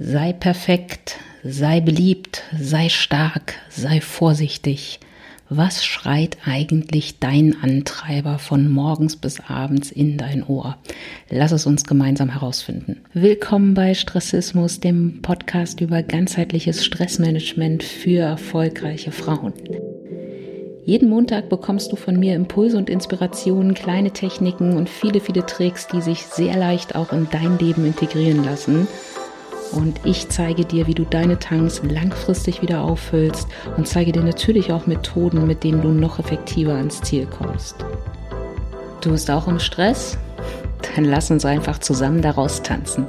Sei perfekt, sei beliebt, sei stark, sei vorsichtig. Was schreit eigentlich dein Antreiber von morgens bis abends in dein Ohr? Lass es uns gemeinsam herausfinden. Willkommen bei Stressismus, dem Podcast über ganzheitliches Stressmanagement für erfolgreiche Frauen. Jeden Montag bekommst du von mir Impulse und Inspirationen, kleine Techniken und viele, viele Tricks, die sich sehr leicht auch in dein Leben integrieren lassen und ich zeige dir, wie du deine Tanks langfristig wieder auffüllst und zeige dir natürlich auch Methoden, mit denen du noch effektiver ans Ziel kommst. Du bist auch im Stress? Dann lass uns einfach zusammen daraus tanzen.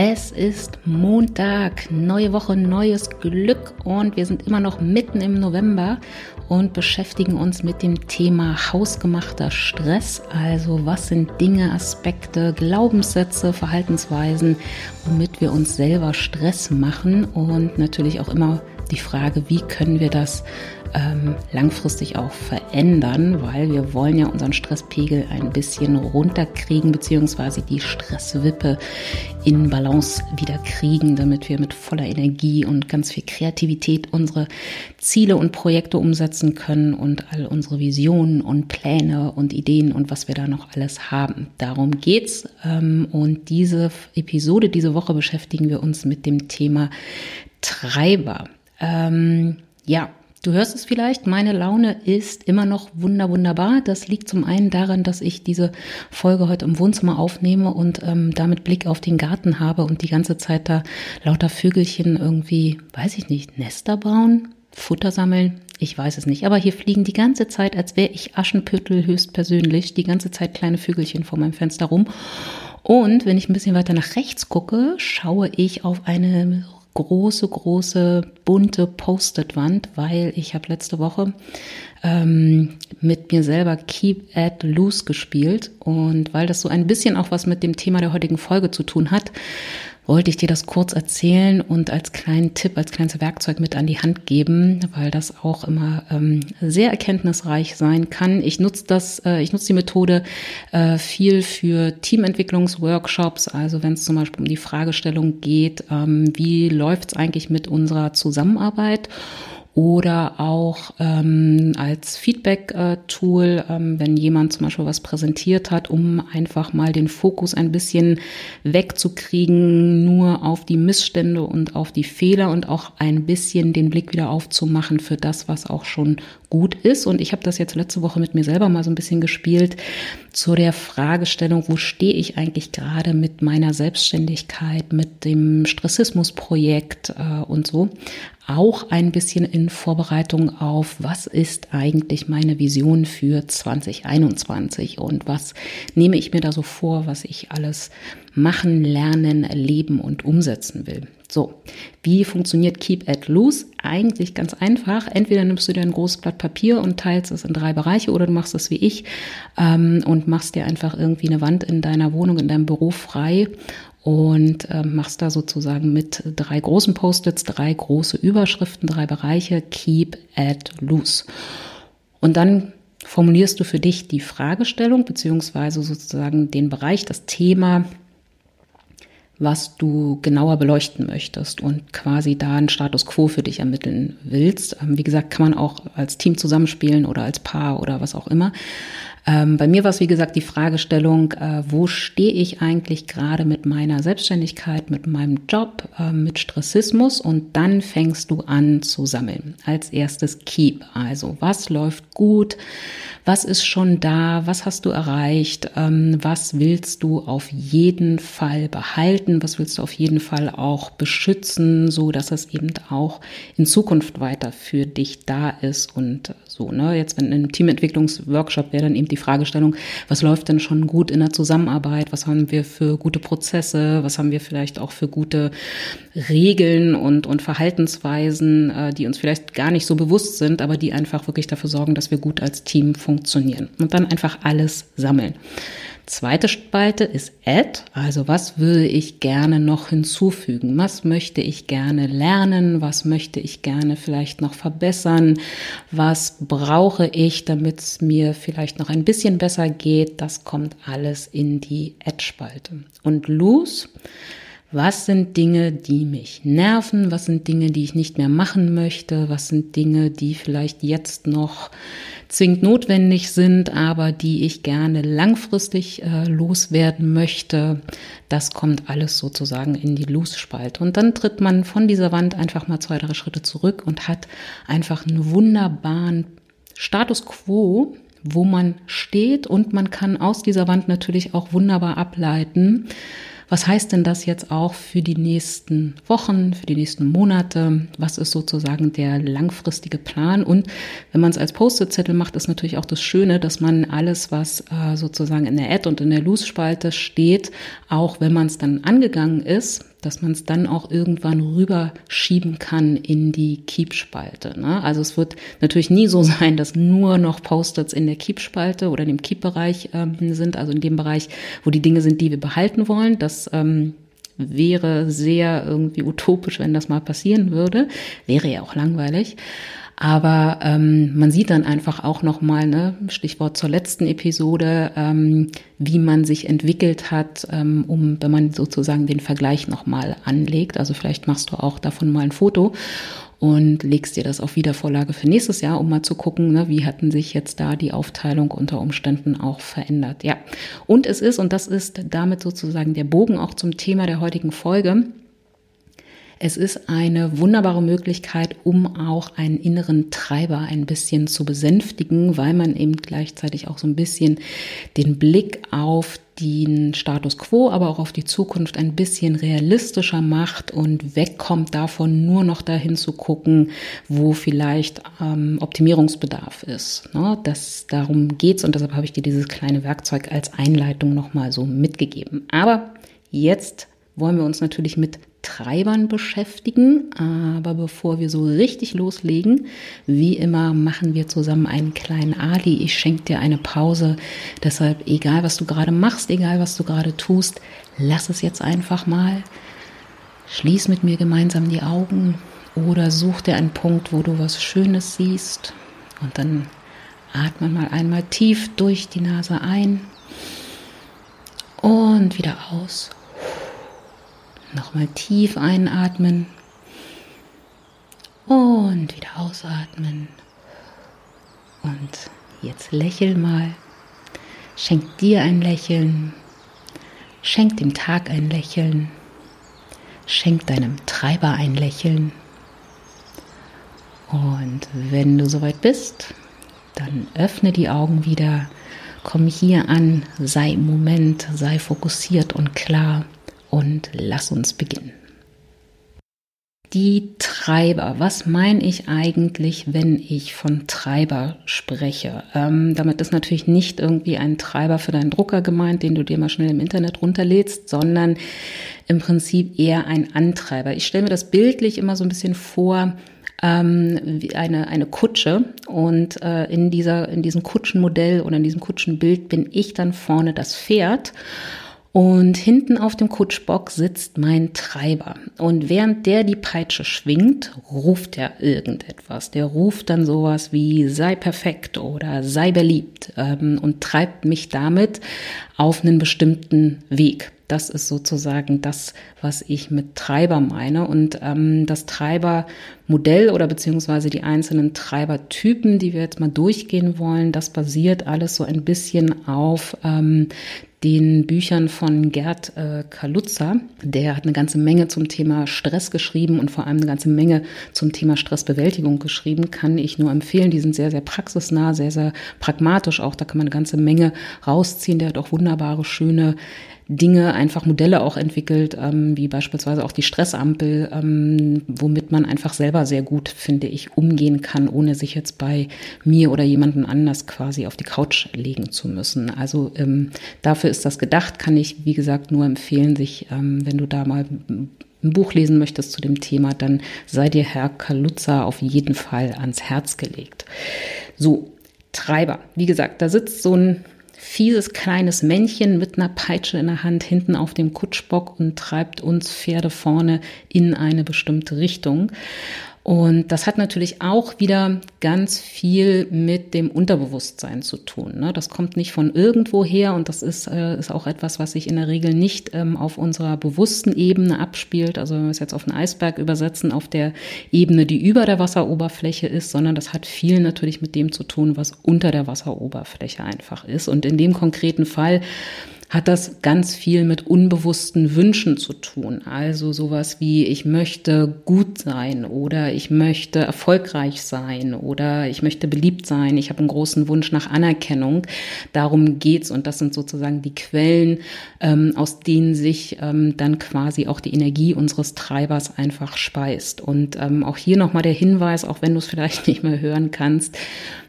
Es ist Montag, neue Woche, neues Glück und wir sind immer noch mitten im November und beschäftigen uns mit dem Thema hausgemachter Stress. Also was sind Dinge, Aspekte, Glaubenssätze, Verhaltensweisen, womit wir uns selber Stress machen und natürlich auch immer die Frage, wie können wir das ähm, langfristig auch verändern, weil wir wollen ja unseren Stresspegel ein bisschen runterkriegen, beziehungsweise die Stresswippe in Balance wieder kriegen, damit wir mit voller Energie und ganz viel Kreativität unsere Ziele und Projekte umsetzen können und all unsere Visionen und Pläne und Ideen und was wir da noch alles haben. Darum geht's. Ähm, und diese Episode, diese Woche beschäftigen wir uns mit dem Thema Treiber. Ähm, ja, Du hörst es vielleicht, meine Laune ist immer noch wunder wunderbar. Das liegt zum einen daran, dass ich diese Folge heute im Wohnzimmer aufnehme und ähm, damit Blick auf den Garten habe und die ganze Zeit da lauter Vögelchen irgendwie, weiß ich nicht, Nester bauen, Futter sammeln. Ich weiß es nicht. Aber hier fliegen die ganze Zeit, als wäre ich Aschenpüttel höchstpersönlich, die ganze Zeit kleine Vögelchen vor meinem Fenster rum. Und wenn ich ein bisschen weiter nach rechts gucke, schaue ich auf eine große, große, bunte Post-it-Wand, weil ich habe letzte Woche ähm, mit mir selber Keep at Loose gespielt. Und weil das so ein bisschen auch was mit dem Thema der heutigen Folge zu tun hat, wollte ich dir das kurz erzählen und als kleinen Tipp, als kleines Werkzeug mit an die Hand geben, weil das auch immer ähm, sehr erkenntnisreich sein kann. Ich nutze das, äh, ich nutze die Methode äh, viel für Teamentwicklungsworkshops, also wenn es zum Beispiel um die Fragestellung geht, ähm, wie läuft es eigentlich mit unserer Zusammenarbeit oder auch ähm, als Feedback-Tool, ähm, wenn jemand zum Beispiel was präsentiert hat, um einfach mal den Fokus ein bisschen wegzukriegen, nur auf die Missstände und auf die Fehler und auch ein bisschen den Blick wieder aufzumachen für das, was auch schon gut ist. Und ich habe das jetzt letzte Woche mit mir selber mal so ein bisschen gespielt zu der Fragestellung, wo stehe ich eigentlich gerade mit meiner Selbstständigkeit, mit dem Stressismusprojekt äh, und so auch ein bisschen in Vorbereitung auf, was ist eigentlich meine Vision für 2021 und was nehme ich mir da so vor, was ich alles machen, lernen, erleben und umsetzen will. So, wie funktioniert Keep at Loose? Eigentlich ganz einfach. Entweder nimmst du dir ein großes Blatt Papier und teilst es in drei Bereiche oder du machst es wie ich ähm, und machst dir einfach irgendwie eine Wand in deiner Wohnung, in deinem Büro frei und äh, machst da sozusagen mit drei großen Post-its, drei große Überschriften, drei Bereiche, keep at loose. Und dann formulierst du für dich die Fragestellung beziehungsweise sozusagen den Bereich, das Thema, was du genauer beleuchten möchtest und quasi da einen Status quo für dich ermitteln willst. Ähm, wie gesagt, kann man auch als Team zusammenspielen oder als Paar oder was auch immer. Ähm, bei mir war es, wie gesagt, die Fragestellung, äh, wo stehe ich eigentlich gerade mit meiner Selbstständigkeit, mit meinem Job, äh, mit Stressismus? Und dann fängst du an zu sammeln. Als erstes Keep, also was läuft gut, was ist schon da, was hast du erreicht, ähm, was willst du auf jeden Fall behalten, was willst du auf jeden Fall auch beschützen, so dass es eben auch in Zukunft weiter für dich da ist und so. Ne? Jetzt wenn einem Teamentwicklungsworkshop wäre dann eben die Fragestellung, was läuft denn schon gut in der Zusammenarbeit, was haben wir für gute Prozesse, was haben wir vielleicht auch für gute Regeln und, und Verhaltensweisen, äh, die uns vielleicht gar nicht so bewusst sind, aber die einfach wirklich dafür sorgen, dass wir gut als Team funktionieren. Und dann einfach alles sammeln. Zweite Spalte ist Add, also was würde ich gerne noch hinzufügen? Was möchte ich gerne lernen? Was möchte ich gerne vielleicht noch verbessern? Was brauche ich, damit es mir vielleicht noch ein bisschen besser geht? Das kommt alles in die Add-Spalte. Und Lose, was sind Dinge, die mich nerven? Was sind Dinge, die ich nicht mehr machen möchte? Was sind Dinge, die vielleicht jetzt noch zwingend notwendig sind, aber die ich gerne langfristig äh, loswerden möchte. Das kommt alles sozusagen in die Loose-Spalte. Und dann tritt man von dieser Wand einfach mal zwei, drei Schritte zurück und hat einfach einen wunderbaren Status quo, wo man steht und man kann aus dieser Wand natürlich auch wunderbar ableiten, was heißt denn das jetzt auch für die nächsten Wochen, für die nächsten Monate? Was ist sozusagen der langfristige Plan? Und wenn man es als Post-it-Zettel macht, ist natürlich auch das Schöne, dass man alles, was äh, sozusagen in der Ad und in der Loose-Spalte steht, auch wenn man es dann angegangen ist, dass man es dann auch irgendwann rüberschieben kann in die Keep-Spalte. Ne? Also es wird natürlich nie so sein, dass nur noch Post-its in der Keep-Spalte oder in dem Keep-Bereich ähm, sind, also in dem Bereich, wo die Dinge sind, die wir behalten wollen. Das ähm, wäre sehr irgendwie utopisch, wenn das mal passieren würde. Wäre ja auch langweilig. Aber ähm, man sieht dann einfach auch nochmal, ne, Stichwort zur letzten Episode, ähm, wie man sich entwickelt hat, ähm, um, wenn man sozusagen den Vergleich nochmal anlegt. Also vielleicht machst du auch davon mal ein Foto und legst dir das auf Wiedervorlage für nächstes Jahr, um mal zu gucken, ne, wie hatten sich jetzt da die Aufteilung unter Umständen auch verändert. Ja, und es ist, und das ist damit sozusagen der Bogen auch zum Thema der heutigen Folge, es ist eine wunderbare Möglichkeit, um auch einen inneren Treiber ein bisschen zu besänftigen, weil man eben gleichzeitig auch so ein bisschen den Blick auf den Status quo, aber auch auf die Zukunft ein bisschen realistischer macht und wegkommt davon, nur noch dahin zu gucken, wo vielleicht ähm, Optimierungsbedarf ist. Ne? Das, darum geht's und deshalb habe ich dir dieses kleine Werkzeug als Einleitung nochmal so mitgegeben. Aber jetzt wollen wir uns natürlich mit Treibern beschäftigen. Aber bevor wir so richtig loslegen, wie immer machen wir zusammen einen kleinen Ali. Ich schenke dir eine Pause. Deshalb, egal was du gerade machst, egal was du gerade tust, lass es jetzt einfach mal. Schließ mit mir gemeinsam die Augen oder such dir einen Punkt, wo du was Schönes siehst. Und dann atme mal einmal tief durch die Nase ein und wieder aus. Nochmal tief einatmen und wieder ausatmen. Und jetzt lächel mal. Schenk dir ein Lächeln. Schenk dem Tag ein Lächeln. Schenk deinem Treiber ein Lächeln. Und wenn du soweit bist, dann öffne die Augen wieder. Komm hier an, sei im Moment, sei fokussiert und klar und lass uns beginnen. Die Treiber. Was meine ich eigentlich, wenn ich von Treiber spreche? Ähm, damit ist natürlich nicht irgendwie ein Treiber für deinen Drucker gemeint, den du dir mal schnell im Internet runterlädst, sondern im Prinzip eher ein Antreiber. Ich stelle mir das bildlich immer so ein bisschen vor, ähm, wie eine, eine Kutsche und äh, in, dieser, in diesem Kutschenmodell oder in diesem Kutschenbild bin ich dann vorne das Pferd und hinten auf dem Kutschbock sitzt mein Treiber. Und während der die Peitsche schwingt, ruft er irgendetwas. Der ruft dann sowas wie sei perfekt oder sei beliebt ähm, und treibt mich damit auf einen bestimmten Weg. Das ist sozusagen das, was ich mit Treiber meine. Und ähm, das Treibermodell oder beziehungsweise die einzelnen Treibertypen, die wir jetzt mal durchgehen wollen, das basiert alles so ein bisschen auf ähm, den Büchern von Gerd äh, Kaluza. Der hat eine ganze Menge zum Thema Stress geschrieben und vor allem eine ganze Menge zum Thema Stressbewältigung geschrieben. Kann ich nur empfehlen. Die sind sehr, sehr praxisnah, sehr, sehr pragmatisch auch. Da kann man eine ganze Menge rausziehen. Der hat auch wunderbare, schöne Dinge, einfach Modelle auch entwickelt, ähm, wie beispielsweise auch die Stressampel, ähm, womit man einfach selber sehr gut, finde ich, umgehen kann, ohne sich jetzt bei mir oder jemandem anders quasi auf die Couch legen zu müssen. Also ähm, dafür ist das gedacht, kann ich, wie gesagt, nur empfehlen, sich, ähm, wenn du da mal ein Buch lesen möchtest zu dem Thema, dann sei dir Herr Kaluza auf jeden Fall ans Herz gelegt. So, Treiber. Wie gesagt, da sitzt so ein fieses kleines Männchen mit einer Peitsche in der Hand hinten auf dem Kutschbock und treibt uns Pferde vorne in eine bestimmte Richtung. Und das hat natürlich auch wieder ganz viel mit dem Unterbewusstsein zu tun. Ne? Das kommt nicht von irgendwo her und das ist, äh, ist auch etwas, was sich in der Regel nicht ähm, auf unserer bewussten Ebene abspielt. Also wenn wir es jetzt auf einen Eisberg übersetzen, auf der Ebene, die über der Wasseroberfläche ist, sondern das hat viel natürlich mit dem zu tun, was unter der Wasseroberfläche einfach ist. Und in dem konkreten Fall hat das ganz viel mit unbewussten Wünschen zu tun. Also sowas wie ich möchte gut sein oder ich möchte erfolgreich sein oder ich möchte beliebt sein. Ich habe einen großen Wunsch nach Anerkennung. Darum geht's und das sind sozusagen die Quellen, ähm, aus denen sich ähm, dann quasi auch die Energie unseres Treibers einfach speist. Und ähm, auch hier nochmal der Hinweis, auch wenn du es vielleicht nicht mehr hören kannst,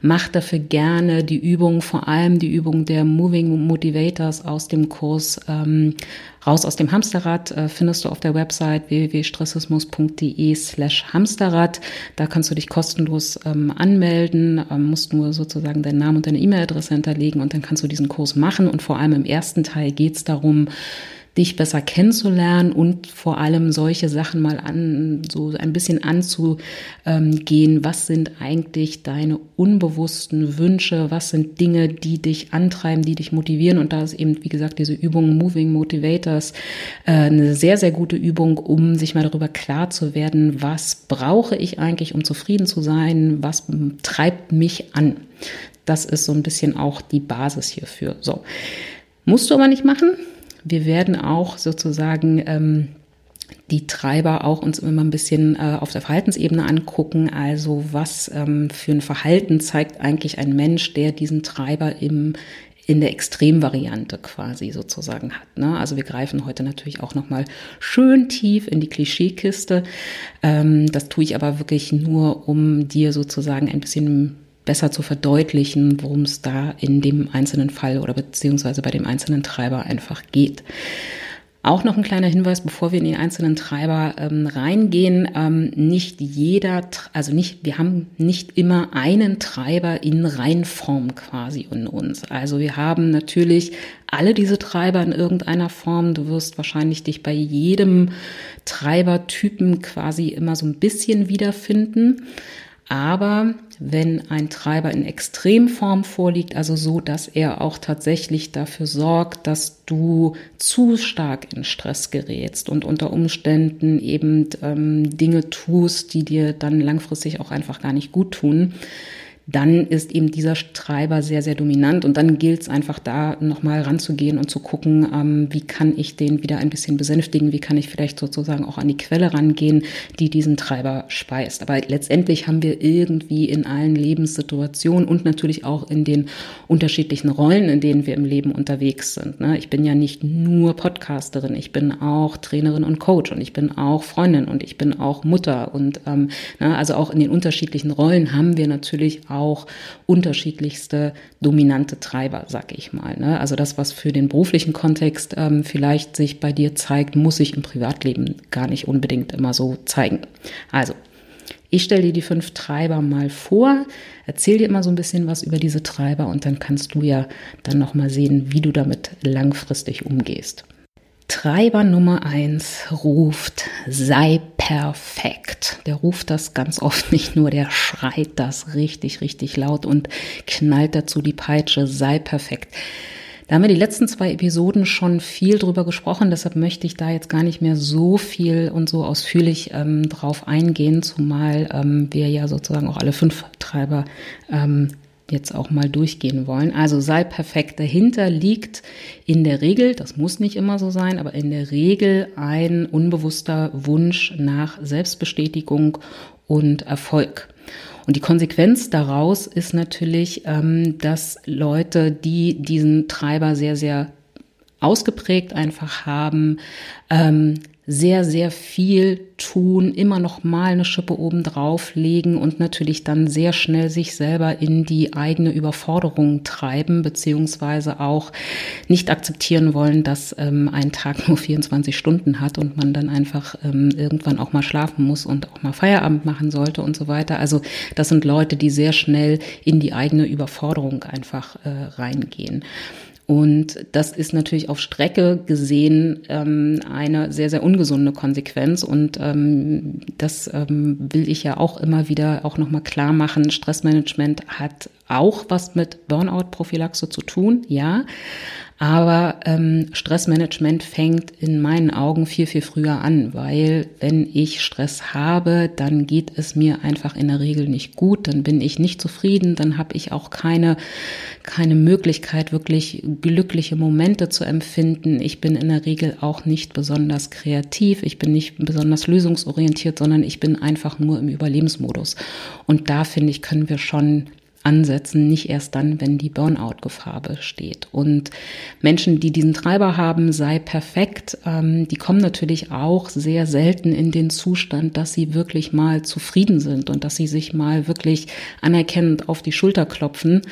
mach dafür gerne die Übung, vor allem die Übung der Moving Motivators aus dem Kurs ähm, Raus aus dem Hamsterrad äh, findest du auf der Website www.stressismus.de slash Hamsterrad. Da kannst du dich kostenlos ähm, anmelden, ähm, musst nur sozusagen deinen Namen und deine E-Mail-Adresse hinterlegen und dann kannst du diesen Kurs machen. Und vor allem im ersten Teil geht es darum, dich besser kennenzulernen und vor allem solche Sachen mal an, so ein bisschen anzugehen. Was sind eigentlich deine unbewussten Wünsche? Was sind Dinge, die dich antreiben, die dich motivieren? Und da ist eben, wie gesagt, diese Übung Moving Motivators äh, eine sehr, sehr gute Übung, um sich mal darüber klar zu werden, was brauche ich eigentlich, um zufrieden zu sein? Was treibt mich an? Das ist so ein bisschen auch die Basis hierfür. So. Musst du aber nicht machen. Wir werden auch sozusagen ähm, die Treiber auch uns immer ein bisschen äh, auf der Verhaltensebene angucken. Also was ähm, für ein Verhalten zeigt eigentlich ein Mensch, der diesen Treiber im in der Extremvariante quasi sozusagen hat. Ne? Also wir greifen heute natürlich auch noch mal schön tief in die Klischeekiste. Ähm, das tue ich aber wirklich nur, um dir sozusagen ein bisschen besser zu verdeutlichen, worum es da in dem einzelnen Fall oder beziehungsweise bei dem einzelnen Treiber einfach geht. Auch noch ein kleiner Hinweis, bevor wir in die einzelnen Treiber ähm, reingehen. Ähm, nicht jeder, also nicht, wir haben nicht immer einen Treiber in Reinform quasi in uns. Also wir haben natürlich alle diese Treiber in irgendeiner Form. Du wirst wahrscheinlich dich bei jedem Treibertypen quasi immer so ein bisschen wiederfinden. Aber wenn ein Treiber in Extremform vorliegt, also so, dass er auch tatsächlich dafür sorgt, dass du zu stark in Stress gerätst und unter Umständen eben ähm, Dinge tust, die dir dann langfristig auch einfach gar nicht gut tun, dann ist eben dieser Treiber sehr, sehr dominant. Und dann gilt es einfach da nochmal ranzugehen und zu gucken, ähm, wie kann ich den wieder ein bisschen besänftigen, wie kann ich vielleicht sozusagen auch an die Quelle rangehen, die diesen Treiber speist. Aber letztendlich haben wir irgendwie in allen Lebenssituationen und natürlich auch in den unterschiedlichen Rollen, in denen wir im Leben unterwegs sind. Ne? Ich bin ja nicht nur Podcasterin, ich bin auch Trainerin und Coach und ich bin auch Freundin und ich bin auch Mutter. Und ähm, ne, also auch in den unterschiedlichen Rollen haben wir natürlich auch auch unterschiedlichste dominante Treiber, sag ich mal. Ne? Also das, was für den beruflichen Kontext ähm, vielleicht sich bei dir zeigt, muss sich im Privatleben gar nicht unbedingt immer so zeigen. Also ich stelle dir die fünf Treiber mal vor, erzähl dir immer so ein bisschen was über diese Treiber und dann kannst du ja dann noch mal sehen, wie du damit langfristig umgehst. Treiber Nummer eins ruft, sei perfekt. Der ruft das ganz oft nicht nur, der schreit das richtig, richtig laut und knallt dazu die Peitsche, sei perfekt. Da haben wir die letzten zwei Episoden schon viel drüber gesprochen, deshalb möchte ich da jetzt gar nicht mehr so viel und so ausführlich ähm, drauf eingehen, zumal ähm, wir ja sozusagen auch alle fünf Treiber ähm, jetzt auch mal durchgehen wollen. Also sei perfekt. Dahinter liegt in der Regel, das muss nicht immer so sein, aber in der Regel ein unbewusster Wunsch nach Selbstbestätigung und Erfolg. Und die Konsequenz daraus ist natürlich, ähm, dass Leute, die diesen Treiber sehr, sehr ausgeprägt einfach haben, ähm, sehr, sehr viel tun, immer noch mal eine Schippe oben drauflegen und natürlich dann sehr schnell sich selber in die eigene Überforderung treiben, beziehungsweise auch nicht akzeptieren wollen, dass ähm, ein Tag nur 24 Stunden hat und man dann einfach ähm, irgendwann auch mal schlafen muss und auch mal Feierabend machen sollte und so weiter. Also das sind Leute, die sehr schnell in die eigene Überforderung einfach äh, reingehen. Und das ist natürlich auf Strecke gesehen ähm, eine sehr, sehr ungesunde Konsequenz. Und ähm, das ähm, will ich ja auch immer wieder auch nochmal klar machen. Stressmanagement hat auch was mit Burnout-Prophylaxe zu tun, ja. Aber ähm, Stressmanagement fängt in meinen Augen viel, viel früher an, weil wenn ich Stress habe, dann geht es mir einfach in der Regel nicht gut, dann bin ich nicht zufrieden, dann habe ich auch keine, keine Möglichkeit, wirklich glückliche Momente zu empfinden. Ich bin in der Regel auch nicht besonders kreativ, ich bin nicht besonders lösungsorientiert, sondern ich bin einfach nur im Überlebensmodus. Und da finde ich, können wir schon ansetzen, nicht erst dann, wenn die Burnout-Gefahr besteht. Und Menschen, die diesen Treiber haben, sei perfekt, ähm, die kommen natürlich auch sehr selten in den Zustand, dass sie wirklich mal zufrieden sind und dass sie sich mal wirklich anerkennend auf die Schulter klopfen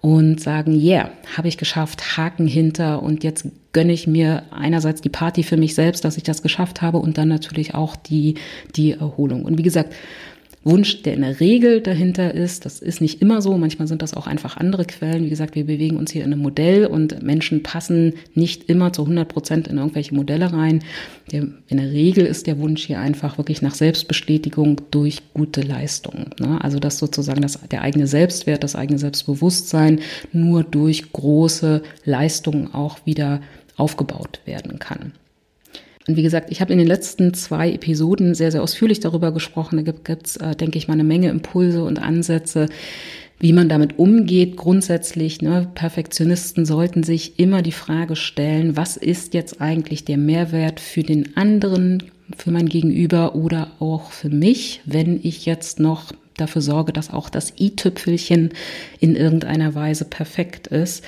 und sagen, yeah, habe ich geschafft, Haken hinter und jetzt gönne ich mir einerseits die Party für mich selbst, dass ich das geschafft habe und dann natürlich auch die, die Erholung. Und wie gesagt, Wunsch, der in der Regel dahinter ist. Das ist nicht immer so. Manchmal sind das auch einfach andere Quellen. Wie gesagt, wir bewegen uns hier in einem Modell und Menschen passen nicht immer zu 100 Prozent in irgendwelche Modelle rein. Der, in der Regel ist der Wunsch hier einfach wirklich nach Selbstbestätigung durch gute Leistungen. Ne? Also dass sozusagen das, der eigene Selbstwert, das eigene Selbstbewusstsein nur durch große Leistungen auch wieder aufgebaut werden kann. Und wie gesagt, ich habe in den letzten zwei Episoden sehr, sehr ausführlich darüber gesprochen. Da gibt es, äh, denke ich mal, eine Menge Impulse und Ansätze, wie man damit umgeht. Grundsätzlich, ne, Perfektionisten sollten sich immer die Frage stellen, was ist jetzt eigentlich der Mehrwert für den anderen, für mein Gegenüber oder auch für mich, wenn ich jetzt noch dafür sorge, dass auch das i-Tüpfelchen in irgendeiner Weise perfekt ist.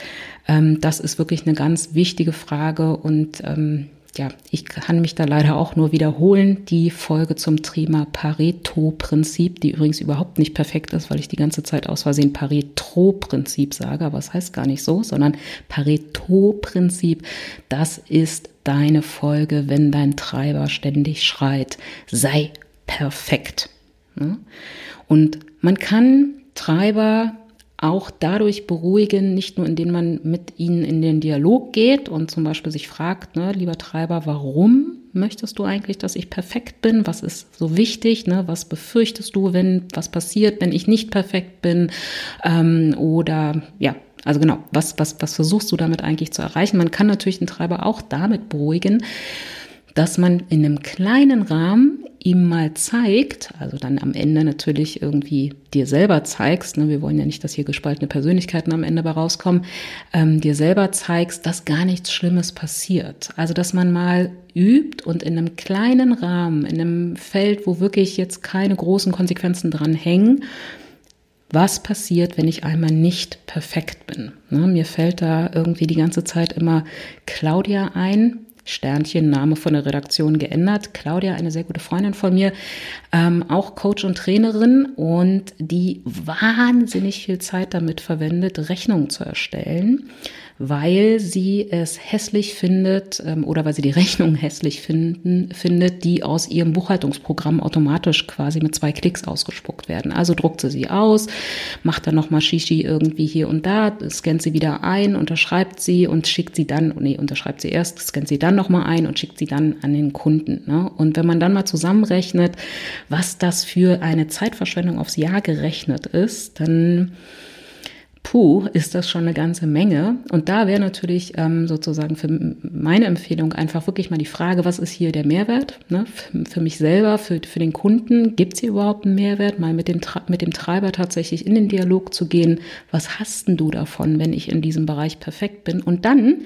Ähm, das ist wirklich eine ganz wichtige Frage und ähm, ja, ich kann mich da leider auch nur wiederholen. Die Folge zum Thema Pareto-Prinzip, die übrigens überhaupt nicht perfekt ist, weil ich die ganze Zeit aus Versehen Pareto-Prinzip sage, aber es heißt gar nicht so, sondern Pareto-Prinzip, das ist deine Folge, wenn dein Treiber ständig schreit, sei perfekt. Und man kann Treiber auch dadurch beruhigen, nicht nur indem man mit ihnen in den Dialog geht und zum Beispiel sich fragt, ne, lieber Treiber, warum möchtest du eigentlich, dass ich perfekt bin? Was ist so wichtig? Ne? Was befürchtest du, wenn was passiert, wenn ich nicht perfekt bin? Ähm, oder ja, also genau, was, was, was versuchst du damit eigentlich zu erreichen? Man kann natürlich den Treiber auch damit beruhigen, dass man in einem kleinen Rahmen ihm mal zeigt, also dann am Ende natürlich irgendwie dir selber zeigst, ne, wir wollen ja nicht, dass hier gespaltene Persönlichkeiten am Ende bei rauskommen, ähm, dir selber zeigst, dass gar nichts Schlimmes passiert. Also dass man mal übt und in einem kleinen Rahmen, in einem Feld, wo wirklich jetzt keine großen Konsequenzen dran hängen, was passiert, wenn ich einmal nicht perfekt bin. Ne, mir fällt da irgendwie die ganze Zeit immer Claudia ein, Sternchen, Name von der Redaktion geändert. Claudia, eine sehr gute Freundin von mir, ähm, auch Coach und Trainerin und die wahnsinnig viel Zeit damit verwendet, Rechnungen zu erstellen weil sie es hässlich findet ähm, oder weil sie die Rechnung hässlich finden, findet, die aus ihrem Buchhaltungsprogramm automatisch quasi mit zwei Klicks ausgespuckt werden. Also druckt sie sie aus, macht dann nochmal Shishi irgendwie hier und da, scannt sie wieder ein, unterschreibt sie und schickt sie dann, nee, unterschreibt sie erst, scannt sie dann nochmal ein und schickt sie dann an den Kunden. Ne? Und wenn man dann mal zusammenrechnet, was das für eine Zeitverschwendung aufs Jahr gerechnet ist, dann puh, ist das schon eine ganze Menge. Und da wäre natürlich ähm, sozusagen für meine Empfehlung einfach wirklich mal die Frage, was ist hier der Mehrwert? Ne? Für, für mich selber, für, für den Kunden, gibt es hier überhaupt einen Mehrwert? Mal mit dem, mit dem Treiber tatsächlich in den Dialog zu gehen. Was hast denn du davon, wenn ich in diesem Bereich perfekt bin? Und dann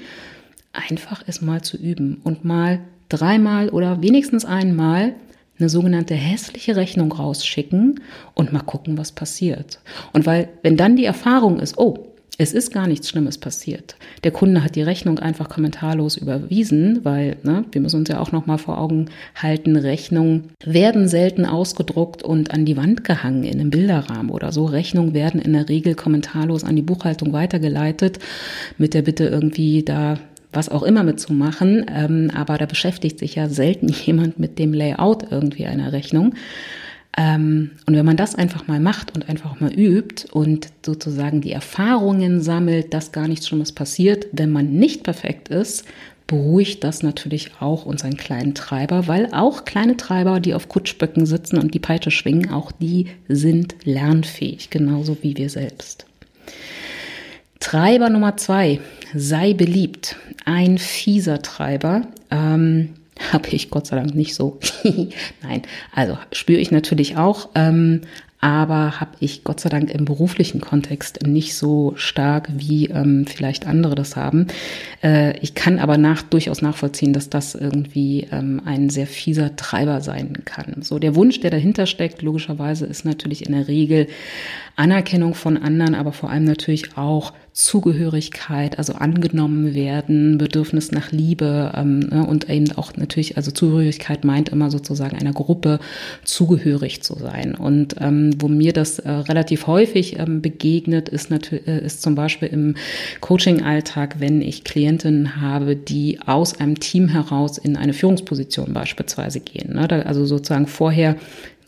einfach es mal zu üben und mal dreimal oder wenigstens einmal eine sogenannte hässliche Rechnung rausschicken und mal gucken, was passiert. Und weil, wenn dann die Erfahrung ist, oh, es ist gar nichts Schlimmes passiert. Der Kunde hat die Rechnung einfach kommentarlos überwiesen, weil ne, wir müssen uns ja auch noch mal vor Augen halten, Rechnungen werden selten ausgedruckt und an die Wand gehangen in einem Bilderrahmen oder so. Rechnungen werden in der Regel kommentarlos an die Buchhaltung weitergeleitet mit der Bitte irgendwie da was auch immer mitzumachen. Ähm, aber da beschäftigt sich ja selten jemand mit dem Layout irgendwie einer Rechnung. Ähm, und wenn man das einfach mal macht und einfach mal übt und sozusagen die Erfahrungen sammelt, dass gar nichts Schlimmes passiert, wenn man nicht perfekt ist, beruhigt das natürlich auch unseren kleinen Treiber, weil auch kleine Treiber, die auf Kutschböcken sitzen und die Peitsche schwingen, auch die sind lernfähig, genauso wie wir selbst. Treiber Nummer zwei, sei beliebt. Ein fieser Treiber. Ähm, habe ich Gott sei Dank nicht so. Nein, also spüre ich natürlich auch, ähm, aber habe ich Gott sei Dank im beruflichen Kontext nicht so stark, wie ähm, vielleicht andere das haben. Äh, ich kann aber nach, durchaus nachvollziehen, dass das irgendwie ähm, ein sehr fieser Treiber sein kann. So der Wunsch, der dahinter steckt, logischerweise ist natürlich in der Regel Anerkennung von anderen, aber vor allem natürlich auch Zugehörigkeit, also angenommen werden, Bedürfnis nach Liebe ähm, ne, und eben auch natürlich, also Zugehörigkeit meint immer sozusagen einer Gruppe zugehörig zu sein. Und ähm, wo mir das äh, relativ häufig ähm, begegnet, ist natürlich, äh, ist zum Beispiel im Coaching-Alltag, wenn ich Klientinnen habe, die aus einem Team heraus in eine Führungsposition beispielsweise gehen. Ne? Da, also sozusagen vorher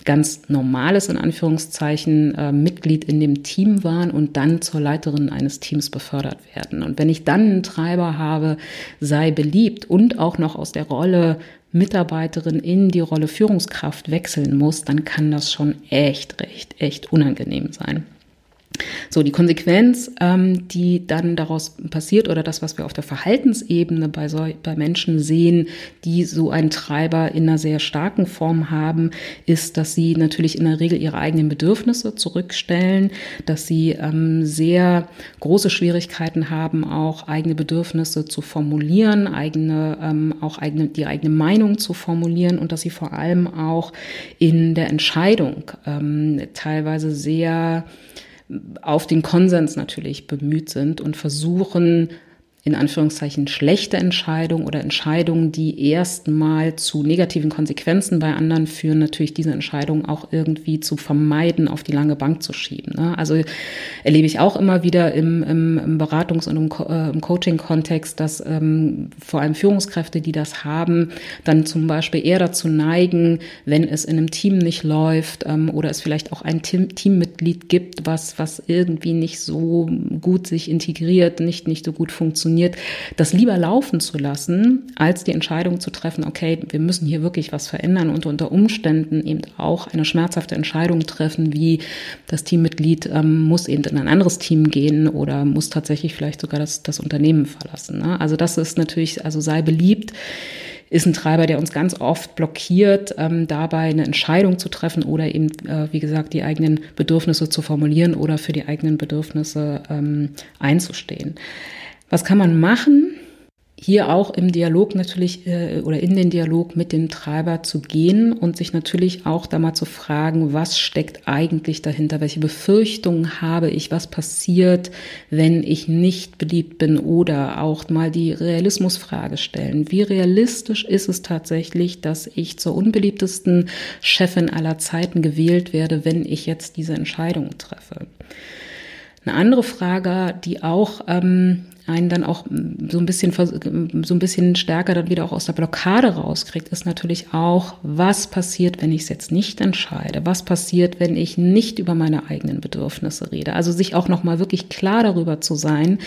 ganz normales, in Anführungszeichen, äh, Mitglied in dem Team waren und dann zur Leiterin eines Teams befördert werden. Und wenn ich dann einen Treiber habe, sei beliebt und auch noch aus der Rolle Mitarbeiterin in die Rolle Führungskraft wechseln muss, dann kann das schon echt, echt, echt unangenehm sein. So, die Konsequenz, ähm, die dann daraus passiert oder das, was wir auf der Verhaltensebene bei, so, bei Menschen sehen, die so einen Treiber in einer sehr starken Form haben, ist, dass sie natürlich in der Regel ihre eigenen Bedürfnisse zurückstellen, dass sie ähm, sehr große Schwierigkeiten haben, auch eigene Bedürfnisse zu formulieren, eigene, ähm, auch eigene, die eigene Meinung zu formulieren und dass sie vor allem auch in der Entscheidung ähm, teilweise sehr auf den Konsens natürlich bemüht sind und versuchen, in Anführungszeichen schlechte Entscheidungen oder Entscheidungen, die erstmal zu negativen Konsequenzen bei anderen führen, natürlich diese Entscheidungen auch irgendwie zu vermeiden, auf die lange Bank zu schieben. Ne? Also erlebe ich auch immer wieder im, im, im Beratungs- und im, Co äh, im Coaching-Kontext, dass ähm, vor allem Führungskräfte, die das haben, dann zum Beispiel eher dazu neigen, wenn es in einem Team nicht läuft ähm, oder es vielleicht auch ein Team Teammitglied gibt, was, was irgendwie nicht so gut sich integriert, nicht, nicht so gut funktioniert, funktioniert, das lieber laufen zu lassen, als die Entscheidung zu treffen, okay, wir müssen hier wirklich was verändern und unter Umständen eben auch eine schmerzhafte Entscheidung treffen, wie das Teammitglied ähm, muss eben in ein anderes Team gehen oder muss tatsächlich vielleicht sogar das, das Unternehmen verlassen. Ne? Also das ist natürlich, also sei beliebt ist ein Treiber, der uns ganz oft blockiert, ähm, dabei eine Entscheidung zu treffen oder eben, äh, wie gesagt, die eigenen Bedürfnisse zu formulieren oder für die eigenen Bedürfnisse ähm, einzustehen. Was kann man machen? Hier auch im Dialog natürlich äh, oder in den Dialog mit dem Treiber zu gehen und sich natürlich auch da mal zu fragen, was steckt eigentlich dahinter? Welche Befürchtungen habe ich? Was passiert, wenn ich nicht beliebt bin? Oder auch mal die Realismusfrage stellen. Wie realistisch ist es tatsächlich, dass ich zur unbeliebtesten Chefin aller Zeiten gewählt werde, wenn ich jetzt diese Entscheidung treffe? Eine andere Frage, die auch ähm, einen dann auch so ein bisschen so ein bisschen stärker dann wieder auch aus der Blockade rauskriegt, ist natürlich auch, was passiert, wenn ich es jetzt nicht entscheide? Was passiert, wenn ich nicht über meine eigenen Bedürfnisse rede? Also sich auch noch mal wirklich klar darüber zu sein,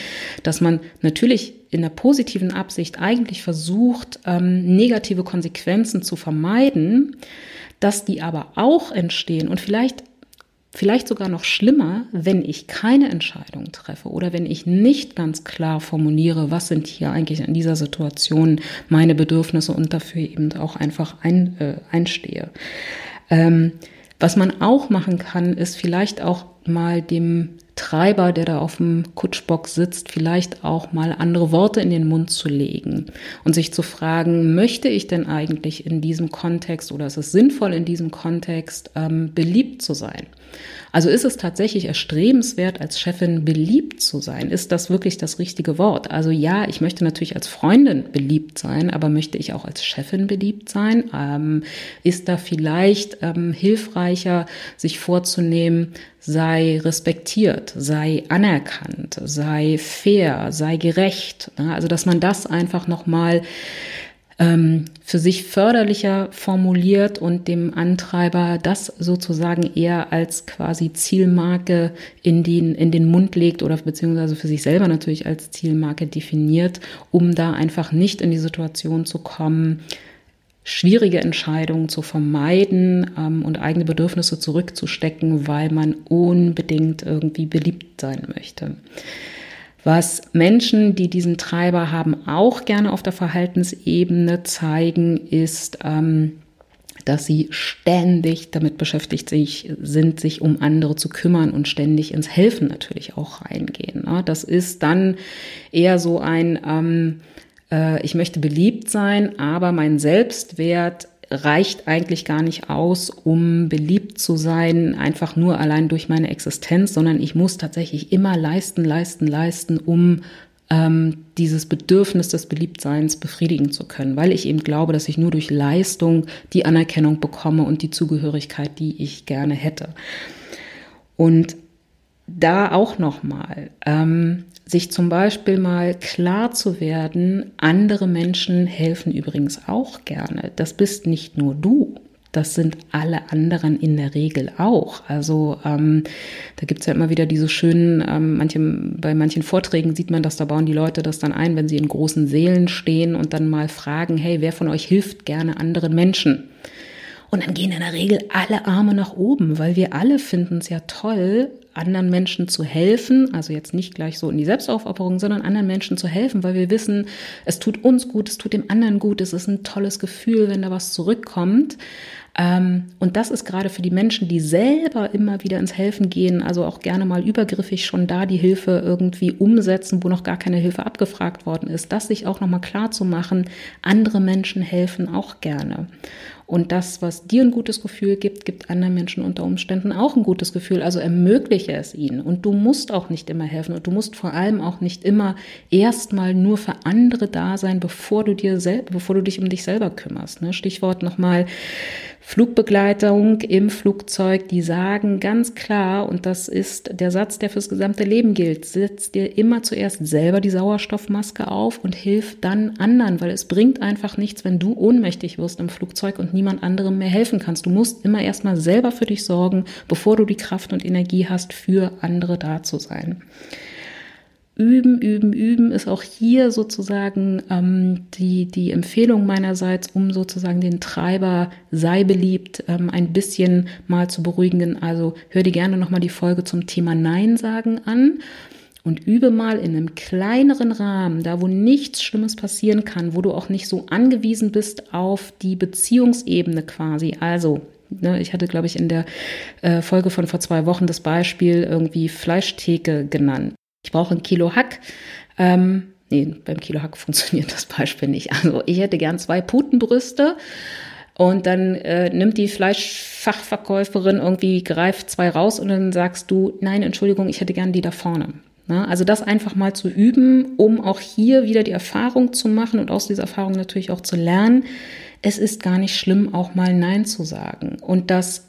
dass man natürlich in der positiven Absicht eigentlich versucht, ähm, negative Konsequenzen zu vermeiden, dass die aber auch entstehen und vielleicht Vielleicht sogar noch schlimmer, wenn ich keine Entscheidung treffe oder wenn ich nicht ganz klar formuliere, was sind hier eigentlich in dieser Situation meine Bedürfnisse und dafür eben auch einfach ein, äh, einstehe. Ähm, was man auch machen kann, ist vielleicht auch mal dem Treiber, der da auf dem Kutschbock sitzt, vielleicht auch mal andere Worte in den Mund zu legen und sich zu fragen, möchte ich denn eigentlich in diesem Kontext oder ist es sinnvoll in diesem Kontext ähm, beliebt zu sein? Also ist es tatsächlich erstrebenswert, als Chefin beliebt zu sein? Ist das wirklich das richtige Wort? Also ja, ich möchte natürlich als Freundin beliebt sein, aber möchte ich auch als Chefin beliebt sein? Ähm, ist da vielleicht ähm, hilfreicher, sich vorzunehmen, sei respektiert, sei anerkannt, sei fair, sei gerecht. Also dass man das einfach nochmal ähm, für sich förderlicher formuliert und dem Antreiber das sozusagen eher als quasi Zielmarke in den, in den Mund legt oder beziehungsweise für sich selber natürlich als Zielmarke definiert, um da einfach nicht in die Situation zu kommen, schwierige Entscheidungen zu vermeiden ähm, und eigene Bedürfnisse zurückzustecken, weil man unbedingt irgendwie beliebt sein möchte. Was Menschen, die diesen Treiber haben, auch gerne auf der Verhaltensebene zeigen, ist, ähm, dass sie ständig damit beschäftigt sich, sind, sich um andere zu kümmern und ständig ins Helfen natürlich auch reingehen. Ne? Das ist dann eher so ein, ähm, äh, ich möchte beliebt sein, aber mein Selbstwert reicht eigentlich gar nicht aus, um beliebt zu sein, einfach nur allein durch meine Existenz, sondern ich muss tatsächlich immer leisten, leisten, leisten, um ähm, dieses Bedürfnis des Beliebtseins befriedigen zu können, weil ich eben glaube, dass ich nur durch Leistung die Anerkennung bekomme und die Zugehörigkeit, die ich gerne hätte. Und da auch nochmal, ähm, sich zum Beispiel mal klar zu werden, andere Menschen helfen übrigens auch gerne. Das bist nicht nur du. Das sind alle anderen in der Regel auch. Also ähm, da gibt's ja immer wieder diese schönen, ähm, manche, bei manchen Vorträgen sieht man das, da bauen die Leute das dann ein, wenn sie in großen Seelen stehen und dann mal fragen, hey, wer von euch hilft gerne anderen Menschen? Und dann gehen in der Regel alle Arme nach oben, weil wir alle finden es ja toll, anderen Menschen zu helfen, also jetzt nicht gleich so in die Selbstaufopferung, sondern anderen Menschen zu helfen, weil wir wissen, es tut uns gut, es tut dem anderen gut, es ist ein tolles Gefühl, wenn da was zurückkommt. Ähm, und das ist gerade für die Menschen, die selber immer wieder ins Helfen gehen, also auch gerne mal übergriffig schon da die Hilfe irgendwie umsetzen, wo noch gar keine Hilfe abgefragt worden ist, das sich auch nochmal klar zu machen, andere Menschen helfen auch gerne. Und das, was dir ein gutes Gefühl gibt, gibt anderen Menschen unter Umständen auch ein gutes Gefühl. Also ermögliche es ihnen. Und du musst auch nicht immer helfen. Und du musst vor allem auch nicht immer erstmal nur für andere da sein, bevor du dir selbst, bevor du dich um dich selber kümmerst. Ne? Stichwort nochmal Flugbegleitung im Flugzeug, die sagen ganz klar, und das ist der Satz, der fürs gesamte Leben gilt, setz dir immer zuerst selber die Sauerstoffmaske auf und hilf dann anderen, weil es bringt einfach nichts, wenn du ohnmächtig wirst im Flugzeug und niemand anderem mehr helfen kannst. Du musst immer erstmal selber für dich sorgen, bevor du die Kraft und Energie hast, für andere da zu sein. Üben, üben, üben ist auch hier sozusagen ähm, die, die Empfehlung meinerseits, um sozusagen den Treiber sei beliebt ähm, ein bisschen mal zu beruhigen. Also hör dir gerne nochmal die Folge zum Thema Nein sagen an und übe mal in einem kleineren Rahmen, da wo nichts Schlimmes passieren kann, wo du auch nicht so angewiesen bist auf die Beziehungsebene quasi. Also ne, ich hatte, glaube ich, in der äh, Folge von vor zwei Wochen das Beispiel irgendwie Fleischtheke genannt. Ich brauche ein Kilo Hack. Ähm, nee, beim Kilo Hack funktioniert das Beispiel nicht. Also ich hätte gern zwei Putenbrüste. Und dann äh, nimmt die Fleischfachverkäuferin irgendwie, greift zwei raus und dann sagst du, nein, Entschuldigung, ich hätte gern die da vorne. Na, also das einfach mal zu üben, um auch hier wieder die Erfahrung zu machen und aus dieser Erfahrung natürlich auch zu lernen. Es ist gar nicht schlimm, auch mal Nein zu sagen. Und das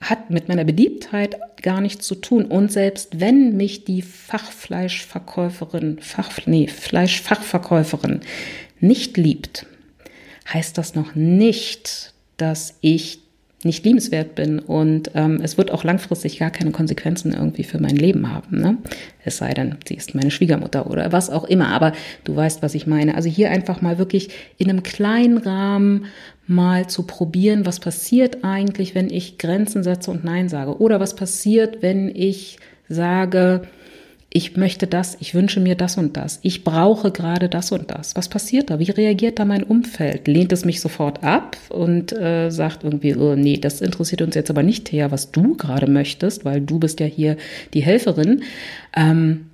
hat mit meiner Beliebtheit gar nichts zu tun. Und selbst wenn mich die Fachfleischverkäuferin, Fach, nee, Fleischfachverkäuferin nicht liebt, heißt das noch nicht, dass ich nicht liebenswert bin und ähm, es wird auch langfristig gar keine Konsequenzen irgendwie für mein Leben haben. Ne? Es sei denn, sie ist meine Schwiegermutter oder was auch immer. Aber du weißt, was ich meine. Also hier einfach mal wirklich in einem kleinen Rahmen mal zu probieren, was passiert eigentlich, wenn ich Grenzen setze und Nein sage. Oder was passiert, wenn ich sage, ich möchte das, ich wünsche mir das und das, ich brauche gerade das und das. Was passiert da? Wie reagiert da mein Umfeld? Lehnt es mich sofort ab und äh, sagt irgendwie, oh, nee, das interessiert uns jetzt aber nicht her, was du gerade möchtest, weil du bist ja hier die Helferin. Ähm,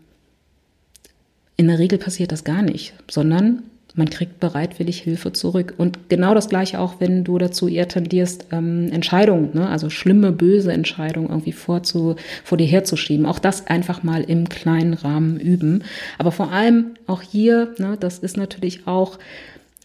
in der Regel passiert das gar nicht, sondern man kriegt bereitwillig Hilfe zurück. Und genau das Gleiche auch, wenn du dazu eher tendierst, ähm, Entscheidungen, ne, also schlimme, böse Entscheidungen irgendwie vorzu, vor dir herzuschieben. Auch das einfach mal im kleinen Rahmen üben. Aber vor allem auch hier, ne, das ist natürlich auch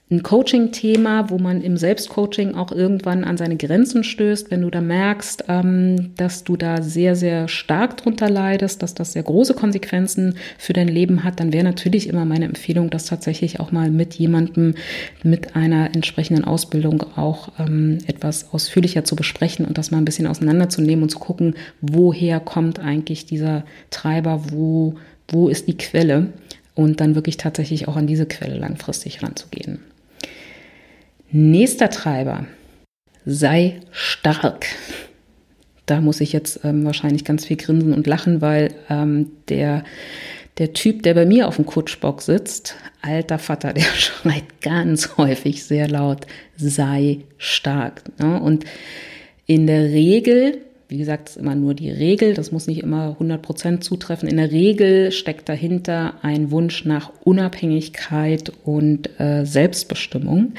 ein Coaching-Thema, wo man im Selbstcoaching auch irgendwann an seine Grenzen stößt, wenn du da merkst, ähm, dass du da sehr, sehr stark drunter leidest, dass das sehr große Konsequenzen für dein Leben hat, dann wäre natürlich immer meine Empfehlung, das tatsächlich auch mal mit jemandem mit einer entsprechenden Ausbildung auch ähm, etwas ausführlicher zu besprechen und das mal ein bisschen auseinanderzunehmen und zu gucken, woher kommt eigentlich dieser Treiber, wo, wo ist die Quelle und dann wirklich tatsächlich auch an diese Quelle langfristig ranzugehen. Nächster Treiber, sei stark. Da muss ich jetzt ähm, wahrscheinlich ganz viel grinsen und lachen, weil ähm, der, der Typ, der bei mir auf dem Kutschbock sitzt, alter Vater, der schreit ganz häufig sehr laut, sei stark. Ne? Und in der Regel, wie gesagt, ist immer nur die Regel, das muss nicht immer 100% zutreffen. In der Regel steckt dahinter ein Wunsch nach Unabhängigkeit und äh, Selbstbestimmung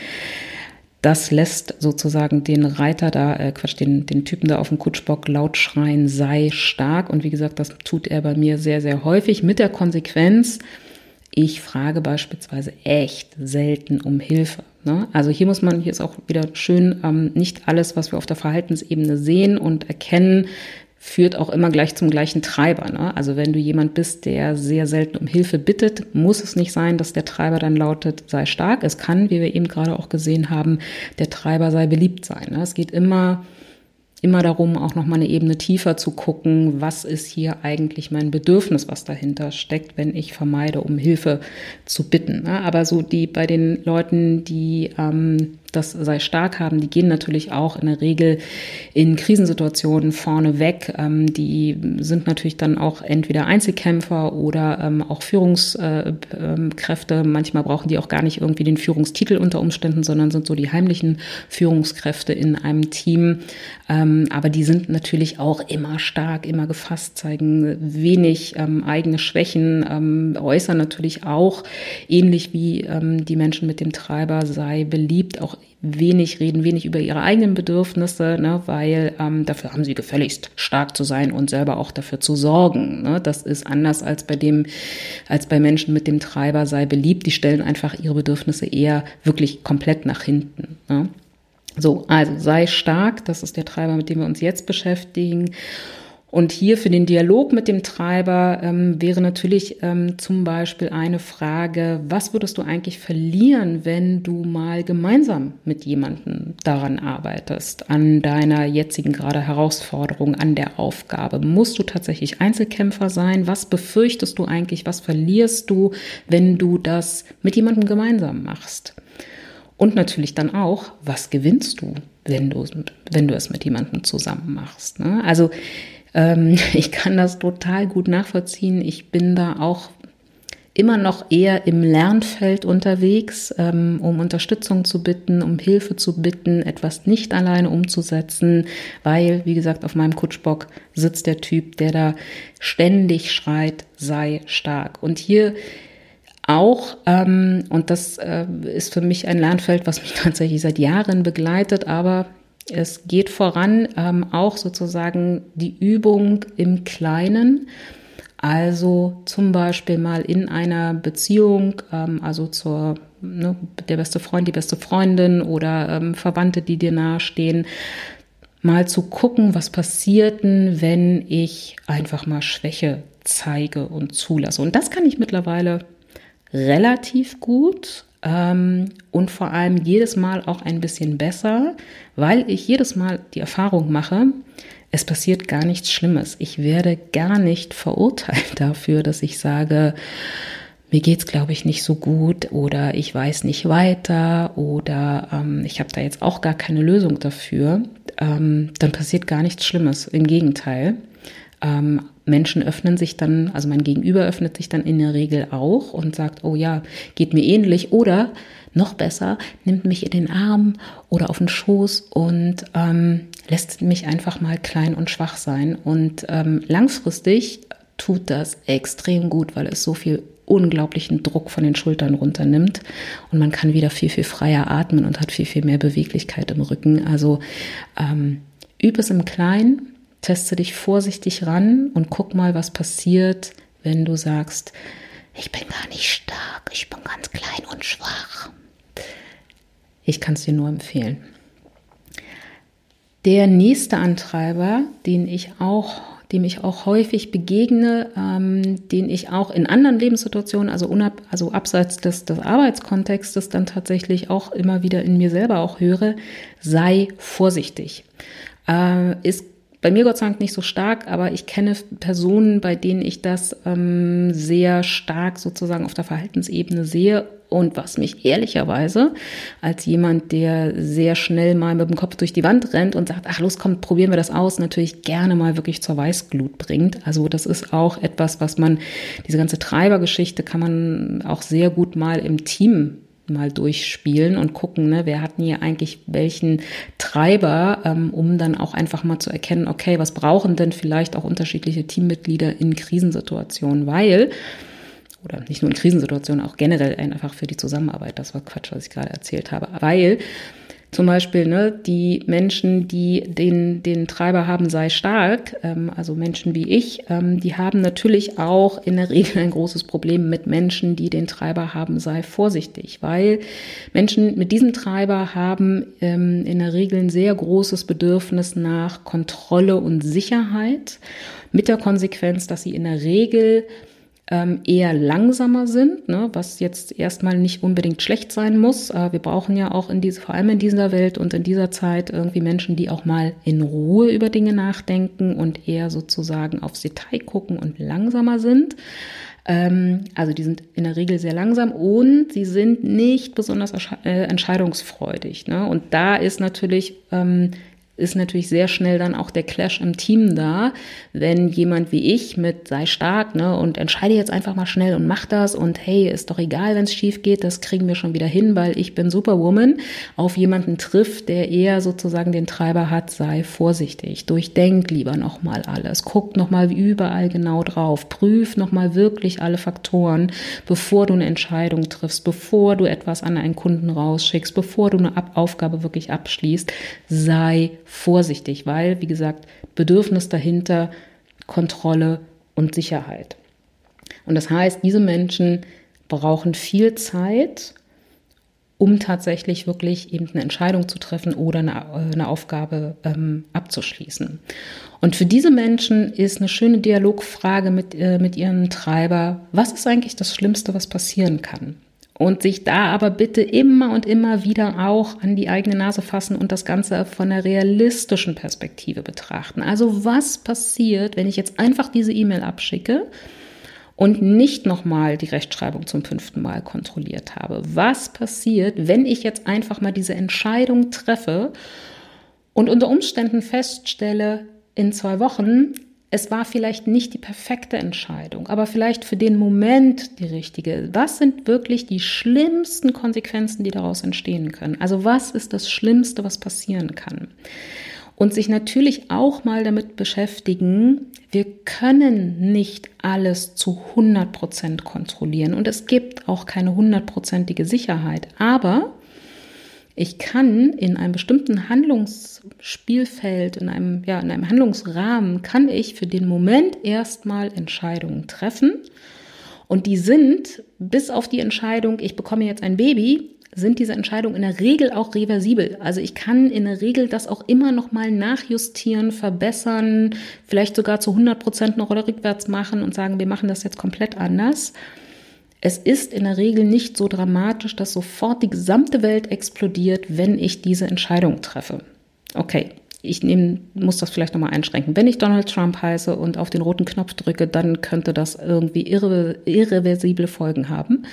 das lässt sozusagen den Reiter da, äh Quatsch, den, den Typen da auf dem Kutschbock laut schreien, sei stark. Und wie gesagt, das tut er bei mir sehr, sehr häufig mit der Konsequenz, ich frage beispielsweise echt selten um Hilfe. Ne? Also hier muss man, hier ist auch wieder schön, ähm, nicht alles, was wir auf der Verhaltensebene sehen und erkennen, führt auch immer gleich zum gleichen Treiber. Ne? Also wenn du jemand bist, der sehr selten um Hilfe bittet, muss es nicht sein, dass der Treiber dann lautet, sei stark. Es kann, wie wir eben gerade auch gesehen haben, der Treiber sei beliebt sein. Ne? Es geht immer immer darum, auch noch mal eine Ebene tiefer zu gucken, was ist hier eigentlich mein Bedürfnis, was dahinter steckt, wenn ich vermeide, um Hilfe zu bitten. Ne? Aber so die bei den Leuten, die ähm, das sei stark haben, die gehen natürlich auch in der Regel in Krisensituationen vorne weg. Ähm, die sind natürlich dann auch entweder Einzelkämpfer oder ähm, auch Führungskräfte. Äh, ähm, Manchmal brauchen die auch gar nicht irgendwie den Führungstitel unter Umständen, sondern sind so die heimlichen Führungskräfte in einem Team. Ähm, aber die sind natürlich auch immer stark, immer gefasst, zeigen wenig ähm, eigene Schwächen, ähm, äußern natürlich auch ähnlich wie die Menschen mit dem Treiber sei beliebt, auch wenig reden, wenig über ihre eigenen Bedürfnisse, ne, weil ähm, dafür haben sie gefälligst stark zu sein und selber auch dafür zu sorgen. Ne. Das ist anders als bei dem, als bei Menschen mit dem Treiber sei beliebt. Die stellen einfach ihre Bedürfnisse eher wirklich komplett nach hinten. Ne. So, also sei stark, das ist der Treiber, mit dem wir uns jetzt beschäftigen. Und hier für den Dialog mit dem Treiber ähm, wäre natürlich ähm, zum Beispiel eine Frage, was würdest du eigentlich verlieren, wenn du mal gemeinsam mit jemandem daran arbeitest, an deiner jetzigen gerade Herausforderung, an der Aufgabe? Musst du tatsächlich Einzelkämpfer sein? Was befürchtest du eigentlich? Was verlierst du, wenn du das mit jemandem gemeinsam machst? Und natürlich dann auch, was gewinnst du, wenn du, wenn du es mit jemandem zusammen machst? Ne? Also ähm, ich kann das total gut nachvollziehen. Ich bin da auch immer noch eher im Lernfeld unterwegs, ähm, um Unterstützung zu bitten, um Hilfe zu bitten, etwas nicht alleine umzusetzen, weil, wie gesagt, auf meinem Kutschbock sitzt der Typ, der da ständig schreit, sei stark. Und hier auch, ähm, und das äh, ist für mich ein Lernfeld, was mich tatsächlich seit Jahren begleitet, aber es geht voran ähm, auch sozusagen die Übung im Kleinen. Also zum Beispiel mal in einer Beziehung, ähm, also zur ne, der beste Freund, die beste Freundin oder ähm, Verwandte, die dir nahestehen, mal zu gucken, was passiert denn, wenn ich einfach mal Schwäche zeige und zulasse. Und das kann ich mittlerweile relativ gut und vor allem jedes Mal auch ein bisschen besser, weil ich jedes Mal die Erfahrung mache, es passiert gar nichts Schlimmes. Ich werde gar nicht verurteilt dafür, dass ich sage, mir geht's glaube ich nicht so gut oder ich weiß nicht weiter oder ähm, ich habe da jetzt auch gar keine Lösung dafür. Ähm, dann passiert gar nichts Schlimmes. Im Gegenteil. Ähm, Menschen öffnen sich dann, also mein Gegenüber öffnet sich dann in der Regel auch und sagt, oh ja, geht mir ähnlich oder noch besser, nimmt mich in den Arm oder auf den Schoß und ähm, lässt mich einfach mal klein und schwach sein. Und ähm, langfristig tut das extrem gut, weil es so viel unglaublichen Druck von den Schultern runternimmt und man kann wieder viel, viel freier atmen und hat viel, viel mehr Beweglichkeit im Rücken. Also ähm, üb es im Kleinen, teste dich vorsichtig ran und guck mal, was passiert, wenn du sagst, ich bin gar nicht stark, ich bin ganz klein und schwach. Ich kann es dir nur empfehlen. Der nächste Antreiber, den ich auch, dem ich auch häufig begegne, ähm, den ich auch in anderen Lebenssituationen, also, unab, also abseits des, des Arbeitskontextes, dann tatsächlich auch immer wieder in mir selber auch höre, sei vorsichtig. Äh, ist bei mir Gott sei Dank nicht so stark, aber ich kenne Personen, bei denen ich das ähm, sehr stark sozusagen auf der Verhaltensebene sehe und was mich ehrlicherweise als jemand, der sehr schnell mal mit dem Kopf durch die Wand rennt und sagt, ach los, komm, probieren wir das aus, natürlich gerne mal wirklich zur Weißglut bringt. Also das ist auch etwas, was man, diese ganze Treibergeschichte kann man auch sehr gut mal im Team mal durchspielen und gucken, ne, wer hat hier eigentlich welchen Treiber, ähm, um dann auch einfach mal zu erkennen, okay, was brauchen denn vielleicht auch unterschiedliche Teammitglieder in Krisensituationen, weil oder nicht nur in Krisensituationen, auch generell einfach für die Zusammenarbeit, das war Quatsch, was ich gerade erzählt habe, weil zum Beispiel ne, die Menschen, die den, den Treiber haben, sei stark, ähm, also Menschen wie ich, ähm, die haben natürlich auch in der Regel ein großes Problem mit Menschen, die den Treiber haben, sei vorsichtig, weil Menschen mit diesem Treiber haben ähm, in der Regel ein sehr großes Bedürfnis nach Kontrolle und Sicherheit, mit der Konsequenz, dass sie in der Regel ähm, eher langsamer sind, ne, was jetzt erstmal nicht unbedingt schlecht sein muss. Äh, wir brauchen ja auch in diese, vor allem in dieser Welt und in dieser Zeit irgendwie Menschen, die auch mal in Ruhe über Dinge nachdenken und eher sozusagen aufs Detail gucken und langsamer sind. Ähm, also die sind in der Regel sehr langsam und sie sind nicht besonders äh, entscheidungsfreudig. Ne? Und da ist natürlich ähm, ist natürlich sehr schnell dann auch der Clash im Team da, wenn jemand wie ich mit sei stark ne, und entscheide jetzt einfach mal schnell und mach das und hey, ist doch egal, wenn es schief geht, das kriegen wir schon wieder hin, weil ich bin Superwoman, auf jemanden trifft, der eher sozusagen den Treiber hat, sei vorsichtig, durchdenk lieber nochmal alles, guck nochmal überall genau drauf, prüf nochmal wirklich alle Faktoren, bevor du eine Entscheidung triffst, bevor du etwas an einen Kunden rausschickst, bevor du eine Aufgabe wirklich abschließt, sei vorsichtig, weil, wie gesagt, Bedürfnis dahinter, Kontrolle und Sicherheit. Und das heißt, diese Menschen brauchen viel Zeit, um tatsächlich wirklich eben eine Entscheidung zu treffen oder eine, äh, eine Aufgabe ähm, abzuschließen. Und für diese Menschen ist eine schöne Dialogfrage mit, äh, mit ihrem Treiber, was ist eigentlich das Schlimmste, was passieren kann? Und sich da aber bitte immer und immer wieder auch an die eigene Nase fassen und das Ganze von einer realistischen Perspektive betrachten. Also was passiert, wenn ich jetzt einfach diese E-Mail abschicke und nicht nochmal die Rechtschreibung zum fünften Mal kontrolliert habe? Was passiert, wenn ich jetzt einfach mal diese Entscheidung treffe und unter Umständen feststelle, in zwei Wochen es war vielleicht nicht die perfekte Entscheidung, aber vielleicht für den Moment die richtige. Was sind wirklich die schlimmsten Konsequenzen, die daraus entstehen können? Also was ist das Schlimmste, was passieren kann? Und sich natürlich auch mal damit beschäftigen, wir können nicht alles zu 100 Prozent kontrollieren und es gibt auch keine hundertprozentige Sicherheit. Aber ich kann in einem bestimmten Handlungsspielfeld, in einem, ja, in einem Handlungsrahmen, kann ich für den Moment erstmal Entscheidungen treffen. Und die sind, bis auf die Entscheidung, ich bekomme jetzt ein Baby, sind diese Entscheidungen in der Regel auch reversibel. Also ich kann in der Regel das auch immer noch mal nachjustieren, verbessern, vielleicht sogar zu 100 Prozent noch oder rückwärts machen und sagen, wir machen das jetzt komplett anders. Es ist in der Regel nicht so dramatisch, dass sofort die gesamte Welt explodiert, wenn ich diese Entscheidung treffe. Okay, ich nehm, muss das vielleicht nochmal einschränken. Wenn ich Donald Trump heiße und auf den roten Knopf drücke, dann könnte das irgendwie irre, irreversible Folgen haben.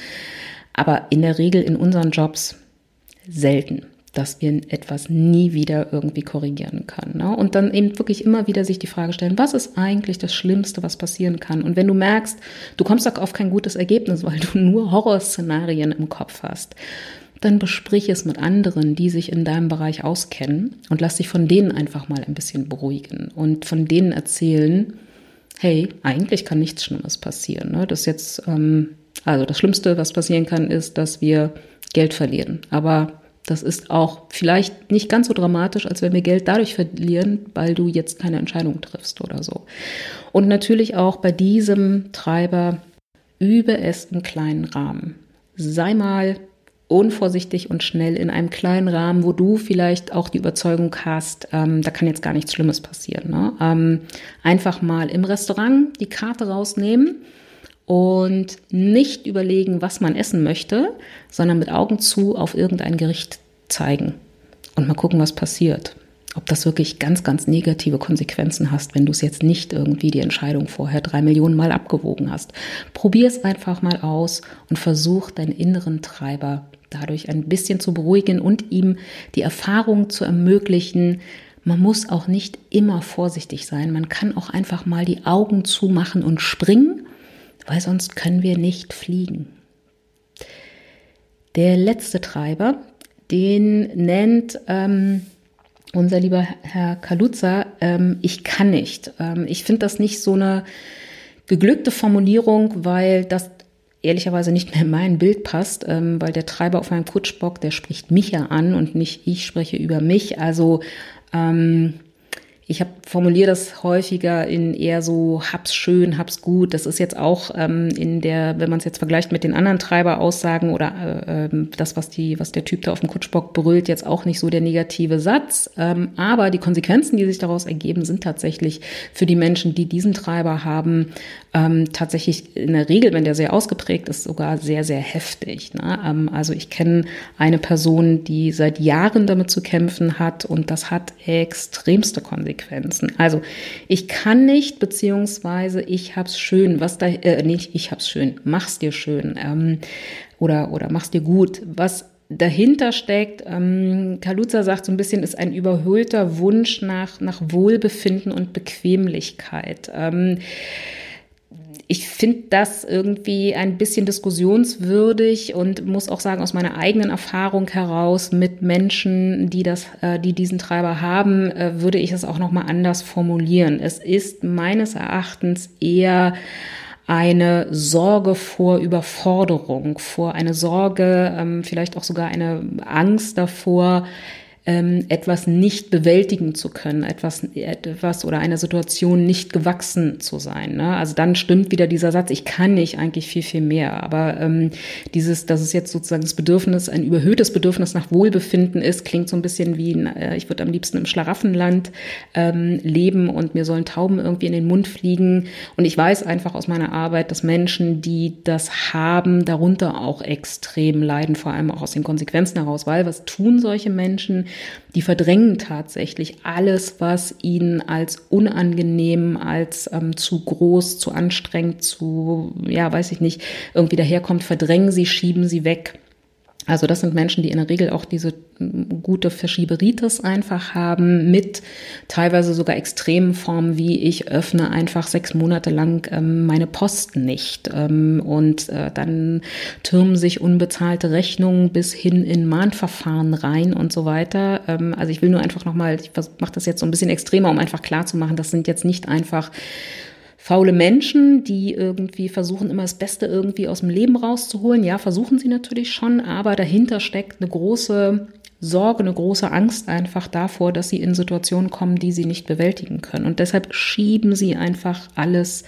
Aber in der Regel in unseren Jobs selten. Dass wir etwas nie wieder irgendwie korrigieren können. Ne? Und dann eben wirklich immer wieder sich die Frage stellen, was ist eigentlich das Schlimmste, was passieren kann? Und wenn du merkst, du kommst auf kein gutes Ergebnis, weil du nur Horrorszenarien im Kopf hast, dann besprich es mit anderen, die sich in deinem Bereich auskennen und lass dich von denen einfach mal ein bisschen beruhigen und von denen erzählen, hey, eigentlich kann nichts Schlimmes passieren. Ne? Das jetzt, ähm, also das Schlimmste, was passieren kann, ist, dass wir Geld verlieren. Aber das ist auch vielleicht nicht ganz so dramatisch, als wenn wir Geld dadurch verlieren, weil du jetzt keine Entscheidung triffst oder so. Und natürlich auch bei diesem Treiber übe es im kleinen Rahmen. Sei mal unvorsichtig und schnell in einem kleinen Rahmen, wo du vielleicht auch die Überzeugung hast, ähm, da kann jetzt gar nichts Schlimmes passieren. Ne? Ähm, einfach mal im Restaurant die Karte rausnehmen und nicht überlegen, was man essen möchte, sondern mit Augen zu auf irgendein Gericht zeigen und mal gucken, was passiert. Ob das wirklich ganz, ganz negative Konsequenzen hast, wenn du es jetzt nicht irgendwie die Entscheidung vorher drei Millionen Mal abgewogen hast. Probier es einfach mal aus und versuch deinen inneren Treiber dadurch ein bisschen zu beruhigen und ihm die Erfahrung zu ermöglichen, man muss auch nicht immer vorsichtig sein. Man kann auch einfach mal die Augen zumachen und springen weil sonst können wir nicht fliegen. Der letzte Treiber, den nennt ähm, unser lieber Herr Kaluza, ähm, ich kann nicht. Ähm, ich finde das nicht so eine geglückte Formulierung, weil das ehrlicherweise nicht mehr in mein Bild passt, ähm, weil der Treiber auf meinem Kutschbock, der spricht mich ja an und nicht ich spreche über mich. Also ähm, ich habe formuliere das häufiger in eher so hab's schön, hab's gut. Das ist jetzt auch ähm, in der, wenn man es jetzt vergleicht mit den anderen Treiberaussagen oder äh, ähm, das, was die, was der Typ da auf dem Kutschbock brüllt, jetzt auch nicht so der negative Satz. Ähm, aber die Konsequenzen, die sich daraus ergeben, sind tatsächlich für die Menschen, die diesen Treiber haben, ähm, tatsächlich in der Regel, wenn der sehr ausgeprägt ist, sogar sehr, sehr heftig. Ne? Ähm, also ich kenne eine Person, die seit Jahren damit zu kämpfen hat und das hat extremste Konsequenzen. Also ich kann nicht, beziehungsweise ich hab's schön, was da, äh, nicht ich hab's schön, mach's dir schön ähm, oder, oder mach's dir gut. Was dahinter steckt, ähm, Kaluza sagt so ein bisschen, ist ein überhöhter Wunsch nach, nach Wohlbefinden und Bequemlichkeit. Ähm, ich finde das irgendwie ein bisschen diskussionswürdig und muss auch sagen, aus meiner eigenen Erfahrung heraus mit Menschen, die das, äh, die diesen Treiber haben, äh, würde ich es auch nochmal anders formulieren. Es ist meines Erachtens eher eine Sorge vor Überforderung, vor eine Sorge, ähm, vielleicht auch sogar eine Angst davor, ähm, etwas nicht bewältigen zu können, etwas, etwas oder einer Situation nicht gewachsen zu sein. Ne? Also dann stimmt wieder dieser Satz, ich kann nicht eigentlich viel, viel mehr. Aber ähm, dieses, dass es jetzt sozusagen das Bedürfnis, ein überhöhtes Bedürfnis nach Wohlbefinden ist, klingt so ein bisschen wie, äh, ich würde am liebsten im Schlaraffenland ähm, leben und mir sollen Tauben irgendwie in den Mund fliegen. Und ich weiß einfach aus meiner Arbeit, dass Menschen, die das haben, darunter auch extrem leiden, vor allem auch aus den Konsequenzen heraus, weil was tun solche Menschen? Die verdrängen tatsächlich alles, was ihnen als unangenehm, als ähm, zu groß, zu anstrengend, zu, ja, weiß ich nicht, irgendwie daherkommt, verdrängen sie, schieben sie weg. Also das sind Menschen, die in der Regel auch diese gute Verschieberitis einfach haben, mit teilweise sogar extremen Formen, wie ich öffne einfach sechs Monate lang ähm, meine Post nicht. Ähm, und äh, dann türmen sich unbezahlte Rechnungen bis hin in Mahnverfahren rein und so weiter. Ähm, also ich will nur einfach nochmal, ich mache das jetzt so ein bisschen extremer, um einfach klar zu machen, das sind jetzt nicht einfach faule Menschen, die irgendwie versuchen, immer das Beste irgendwie aus dem Leben rauszuholen. Ja, versuchen sie natürlich schon, aber dahinter steckt eine große Sorge, eine große Angst einfach davor, dass sie in Situationen kommen, die sie nicht bewältigen können. Und deshalb schieben sie einfach alles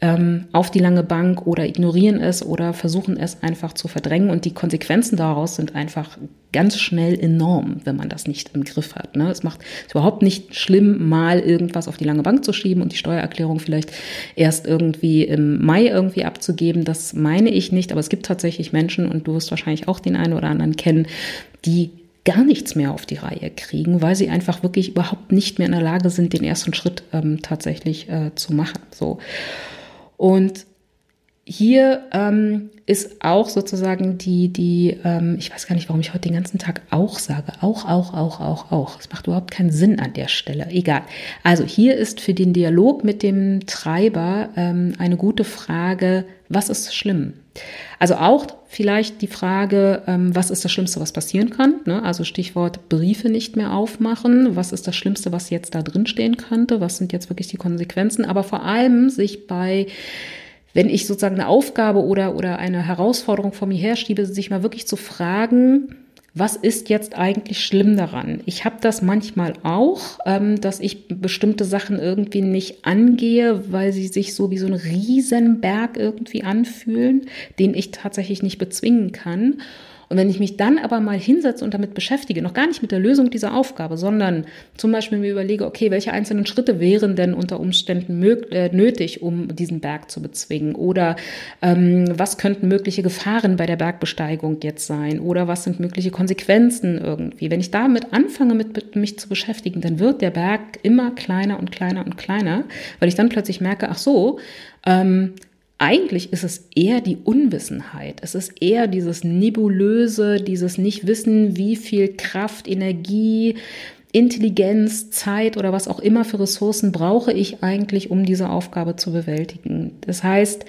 ähm, auf die lange Bank oder ignorieren es oder versuchen es einfach zu verdrängen. Und die Konsequenzen daraus sind einfach ganz schnell enorm, wenn man das nicht im Griff hat. Ne? Es macht es überhaupt nicht schlimm, mal irgendwas auf die lange Bank zu schieben und die Steuererklärung vielleicht erst irgendwie im Mai irgendwie abzugeben. Das meine ich nicht, aber es gibt tatsächlich Menschen und du wirst wahrscheinlich auch den einen oder anderen kennen, die gar nichts mehr auf die Reihe kriegen, weil sie einfach wirklich überhaupt nicht mehr in der Lage sind, den ersten Schritt ähm, tatsächlich äh, zu machen. So. Und hier ähm, ist auch sozusagen die, die, ähm, ich weiß gar nicht, warum ich heute den ganzen Tag auch sage. Auch, auch, auch, auch, auch. Es macht überhaupt keinen Sinn an der Stelle. Egal. Also hier ist für den Dialog mit dem Treiber ähm, eine gute Frage, was ist schlimm? Also auch vielleicht die Frage, ähm, was ist das Schlimmste, was passieren kann? Ne? Also Stichwort Briefe nicht mehr aufmachen. Was ist das Schlimmste, was jetzt da drin stehen könnte? Was sind jetzt wirklich die Konsequenzen? Aber vor allem sich bei wenn ich sozusagen eine Aufgabe oder, oder eine Herausforderung vor mir herschiebe, sich mal wirklich zu fragen, was ist jetzt eigentlich schlimm daran? Ich habe das manchmal auch, ähm, dass ich bestimmte Sachen irgendwie nicht angehe, weil sie sich so wie so ein Riesenberg irgendwie anfühlen, den ich tatsächlich nicht bezwingen kann. Und wenn ich mich dann aber mal hinsetze und damit beschäftige, noch gar nicht mit der Lösung dieser Aufgabe, sondern zum Beispiel mir überlege, okay, welche einzelnen Schritte wären denn unter Umständen äh, nötig, um diesen Berg zu bezwingen? Oder ähm, was könnten mögliche Gefahren bei der Bergbesteigung jetzt sein? Oder was sind mögliche Konsequenzen irgendwie? Wenn ich damit anfange, mit, mich zu beschäftigen, dann wird der Berg immer kleiner und kleiner und kleiner, weil ich dann plötzlich merke, ach so, ähm, eigentlich ist es eher die Unwissenheit. Es ist eher dieses Nebulöse, dieses Nichtwissen, wie viel Kraft, Energie, Intelligenz, Zeit oder was auch immer für Ressourcen brauche ich eigentlich, um diese Aufgabe zu bewältigen. Das heißt,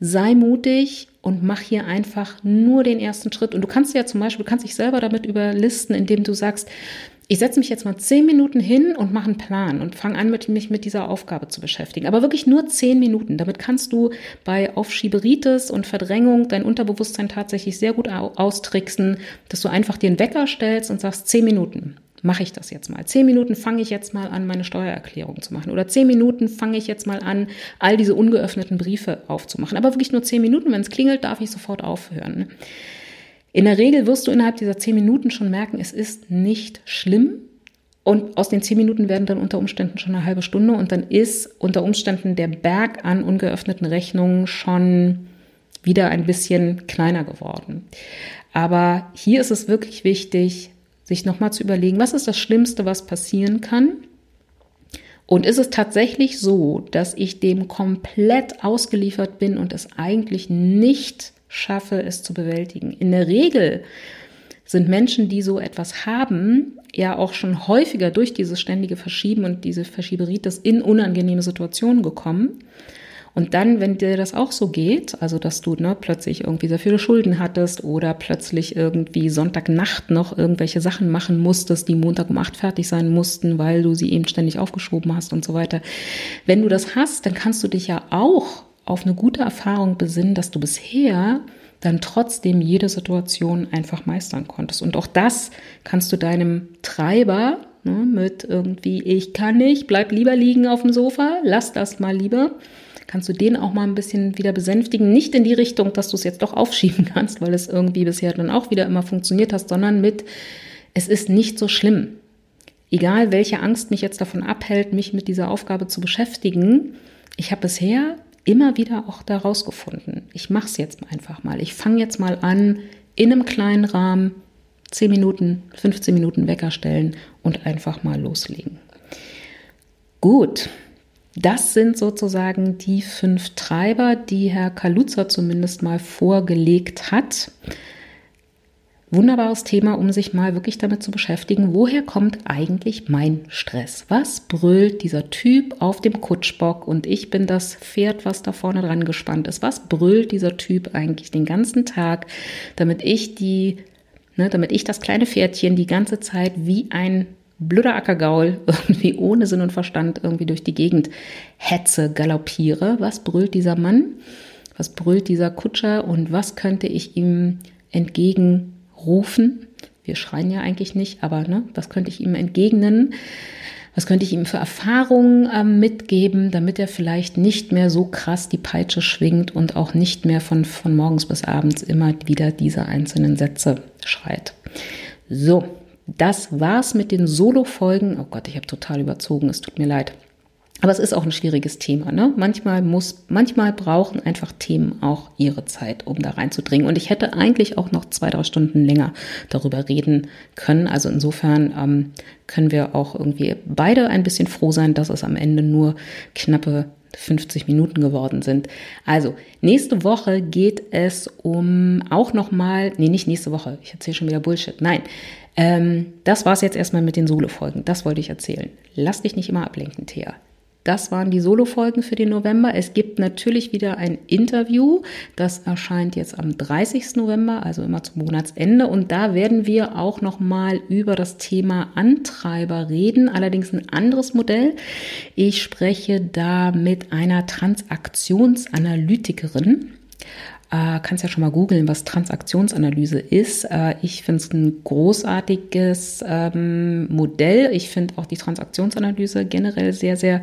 sei mutig und mach hier einfach nur den ersten Schritt. Und du kannst ja zum Beispiel, du kannst dich selber damit überlisten, indem du sagst, ich setze mich jetzt mal zehn Minuten hin und mache einen Plan und fange an, mit, mich mit dieser Aufgabe zu beschäftigen. Aber wirklich nur zehn Minuten. Damit kannst du bei Aufschieberitis und Verdrängung dein Unterbewusstsein tatsächlich sehr gut austricksen, dass du einfach dir einen Wecker stellst und sagst, zehn Minuten mache ich das jetzt mal. Zehn Minuten fange ich jetzt mal an, meine Steuererklärung zu machen. Oder zehn Minuten fange ich jetzt mal an, all diese ungeöffneten Briefe aufzumachen. Aber wirklich nur zehn Minuten. Wenn es klingelt, darf ich sofort aufhören. In der Regel wirst du innerhalb dieser zehn Minuten schon merken, es ist nicht schlimm. Und aus den zehn Minuten werden dann unter Umständen schon eine halbe Stunde und dann ist unter Umständen der Berg an ungeöffneten Rechnungen schon wieder ein bisschen kleiner geworden. Aber hier ist es wirklich wichtig, sich nochmal zu überlegen, was ist das Schlimmste, was passieren kann? Und ist es tatsächlich so, dass ich dem komplett ausgeliefert bin und es eigentlich nicht schaffe, es zu bewältigen. In der Regel sind Menschen, die so etwas haben, ja auch schon häufiger durch dieses ständige Verschieben und diese Verschieberitis in unangenehme Situationen gekommen. Und dann, wenn dir das auch so geht, also dass du ne, plötzlich irgendwie sehr viele Schulden hattest oder plötzlich irgendwie Sonntagnacht noch irgendwelche Sachen machen musstest, die Montag um acht fertig sein mussten, weil du sie eben ständig aufgeschoben hast und so weiter. Wenn du das hast, dann kannst du dich ja auch auf eine gute Erfahrung besinnen, dass du bisher dann trotzdem jede Situation einfach meistern konntest. Und auch das kannst du deinem Treiber ne, mit irgendwie, ich kann nicht, bleib lieber liegen auf dem Sofa, lass das mal lieber, kannst du den auch mal ein bisschen wieder besänftigen. Nicht in die Richtung, dass du es jetzt doch aufschieben kannst, weil es irgendwie bisher dann auch wieder immer funktioniert hast, sondern mit, es ist nicht so schlimm. Egal, welche Angst mich jetzt davon abhält, mich mit dieser Aufgabe zu beschäftigen, ich habe bisher immer wieder auch da rausgefunden. Ich mache es jetzt einfach mal. Ich fange jetzt mal an, in einem kleinen Rahmen 10 Minuten, 15 Minuten Wecker stellen und einfach mal loslegen. Gut, das sind sozusagen die fünf Treiber, die Herr Kaluza zumindest mal vorgelegt hat wunderbares Thema, um sich mal wirklich damit zu beschäftigen, woher kommt eigentlich mein Stress? Was brüllt dieser Typ auf dem Kutschbock und ich bin das Pferd, was da vorne dran gespannt ist? Was brüllt dieser Typ eigentlich den ganzen Tag, damit ich die, ne, damit ich das kleine Pferdchen die ganze Zeit wie ein blöder Ackergaul irgendwie ohne Sinn und Verstand irgendwie durch die Gegend hetze, galoppiere? Was brüllt dieser Mann? Was brüllt dieser Kutscher und was könnte ich ihm entgegen rufen. Wir schreien ja eigentlich nicht, aber ne, was könnte ich ihm entgegnen? Was könnte ich ihm für Erfahrungen äh, mitgeben, damit er vielleicht nicht mehr so krass die Peitsche schwingt und auch nicht mehr von, von morgens bis abends immer wieder diese einzelnen Sätze schreit. So, das war's mit den Solo-Folgen. Oh Gott, ich habe total überzogen, es tut mir leid. Aber es ist auch ein schwieriges Thema. Ne? Manchmal muss, manchmal brauchen einfach Themen auch ihre Zeit, um da reinzudringen. Und ich hätte eigentlich auch noch zwei, drei Stunden länger darüber reden können. Also insofern ähm, können wir auch irgendwie beide ein bisschen froh sein, dass es am Ende nur knappe 50 Minuten geworden sind. Also, nächste Woche geht es um auch nochmal, nee, nicht nächste Woche, ich erzähle schon wieder Bullshit. Nein, ähm, das war's jetzt erstmal mit den Solo-Folgen. Das wollte ich erzählen. Lass dich nicht immer ablenken, Thea. Das waren die Solo-Folgen für den November. Es gibt natürlich wieder ein Interview. Das erscheint jetzt am 30. November, also immer zum Monatsende. Und da werden wir auch nochmal über das Thema Antreiber reden. Allerdings ein anderes Modell. Ich spreche da mit einer Transaktionsanalytikerin. Äh, kannst ja schon mal googeln, was Transaktionsanalyse ist. Äh, ich finde es ein großartiges ähm, Modell. Ich finde auch die Transaktionsanalyse generell sehr, sehr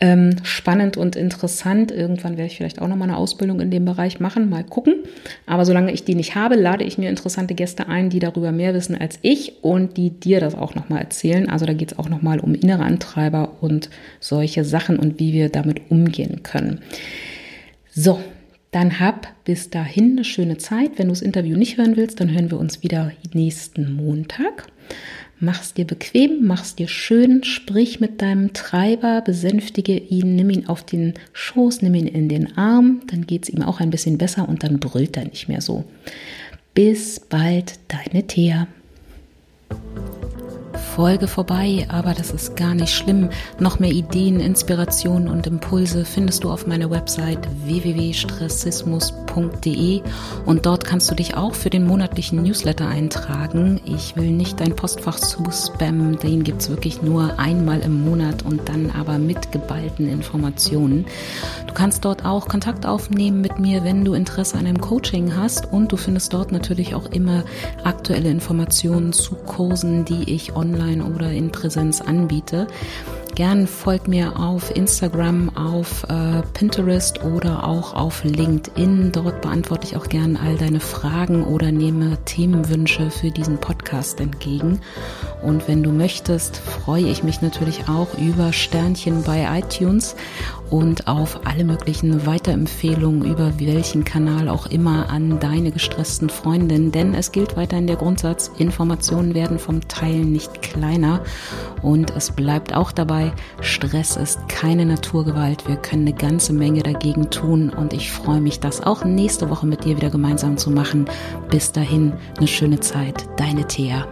ähm, spannend und interessant. Irgendwann werde ich vielleicht auch noch mal eine Ausbildung in dem Bereich machen. Mal gucken. Aber solange ich die nicht habe, lade ich mir interessante Gäste ein, die darüber mehr wissen als ich und die dir das auch noch mal erzählen. Also da geht es auch noch mal um innere Antreiber und solche Sachen und wie wir damit umgehen können. So, dann hab bis dahin eine schöne Zeit. Wenn du das Interview nicht hören willst, dann hören wir uns wieder nächsten Montag. Mach's dir bequem, mach's dir schön, sprich mit deinem Treiber, besänftige ihn, nimm ihn auf den Schoß, nimm ihn in den Arm, dann geht's ihm auch ein bisschen besser und dann brüllt er nicht mehr so. Bis bald, deine Thea. Folge vorbei, aber das ist gar nicht schlimm. Noch mehr Ideen, Inspirationen und Impulse findest du auf meiner Website www.stressismus.de und dort kannst du dich auch für den monatlichen Newsletter eintragen. Ich will nicht dein Postfach zu spammen, den gibt es wirklich nur einmal im Monat und dann aber mit geballten Informationen. Du kannst dort auch Kontakt aufnehmen mit mir, wenn du Interesse an einem Coaching hast und du findest dort natürlich auch immer aktuelle Informationen zu Kursen, die ich online oder in Präsenz anbiete. Gern folgt mir auf Instagram, auf äh, Pinterest oder auch auf LinkedIn. Dort beantworte ich auch gern all deine Fragen oder nehme Themenwünsche für diesen Podcast entgegen. Und wenn du möchtest, freue ich mich natürlich auch über Sternchen bei iTunes und auf alle möglichen Weiterempfehlungen über welchen Kanal auch immer an deine gestressten Freundinnen. Denn es gilt weiterhin der Grundsatz, Informationen werden vom Teilen nicht kleiner. Und es bleibt auch dabei, Stress ist keine Naturgewalt. Wir können eine ganze Menge dagegen tun. Und ich freue mich, das auch nächste Woche mit dir wieder gemeinsam zu machen. Bis dahin, eine schöne Zeit. Deine Thea.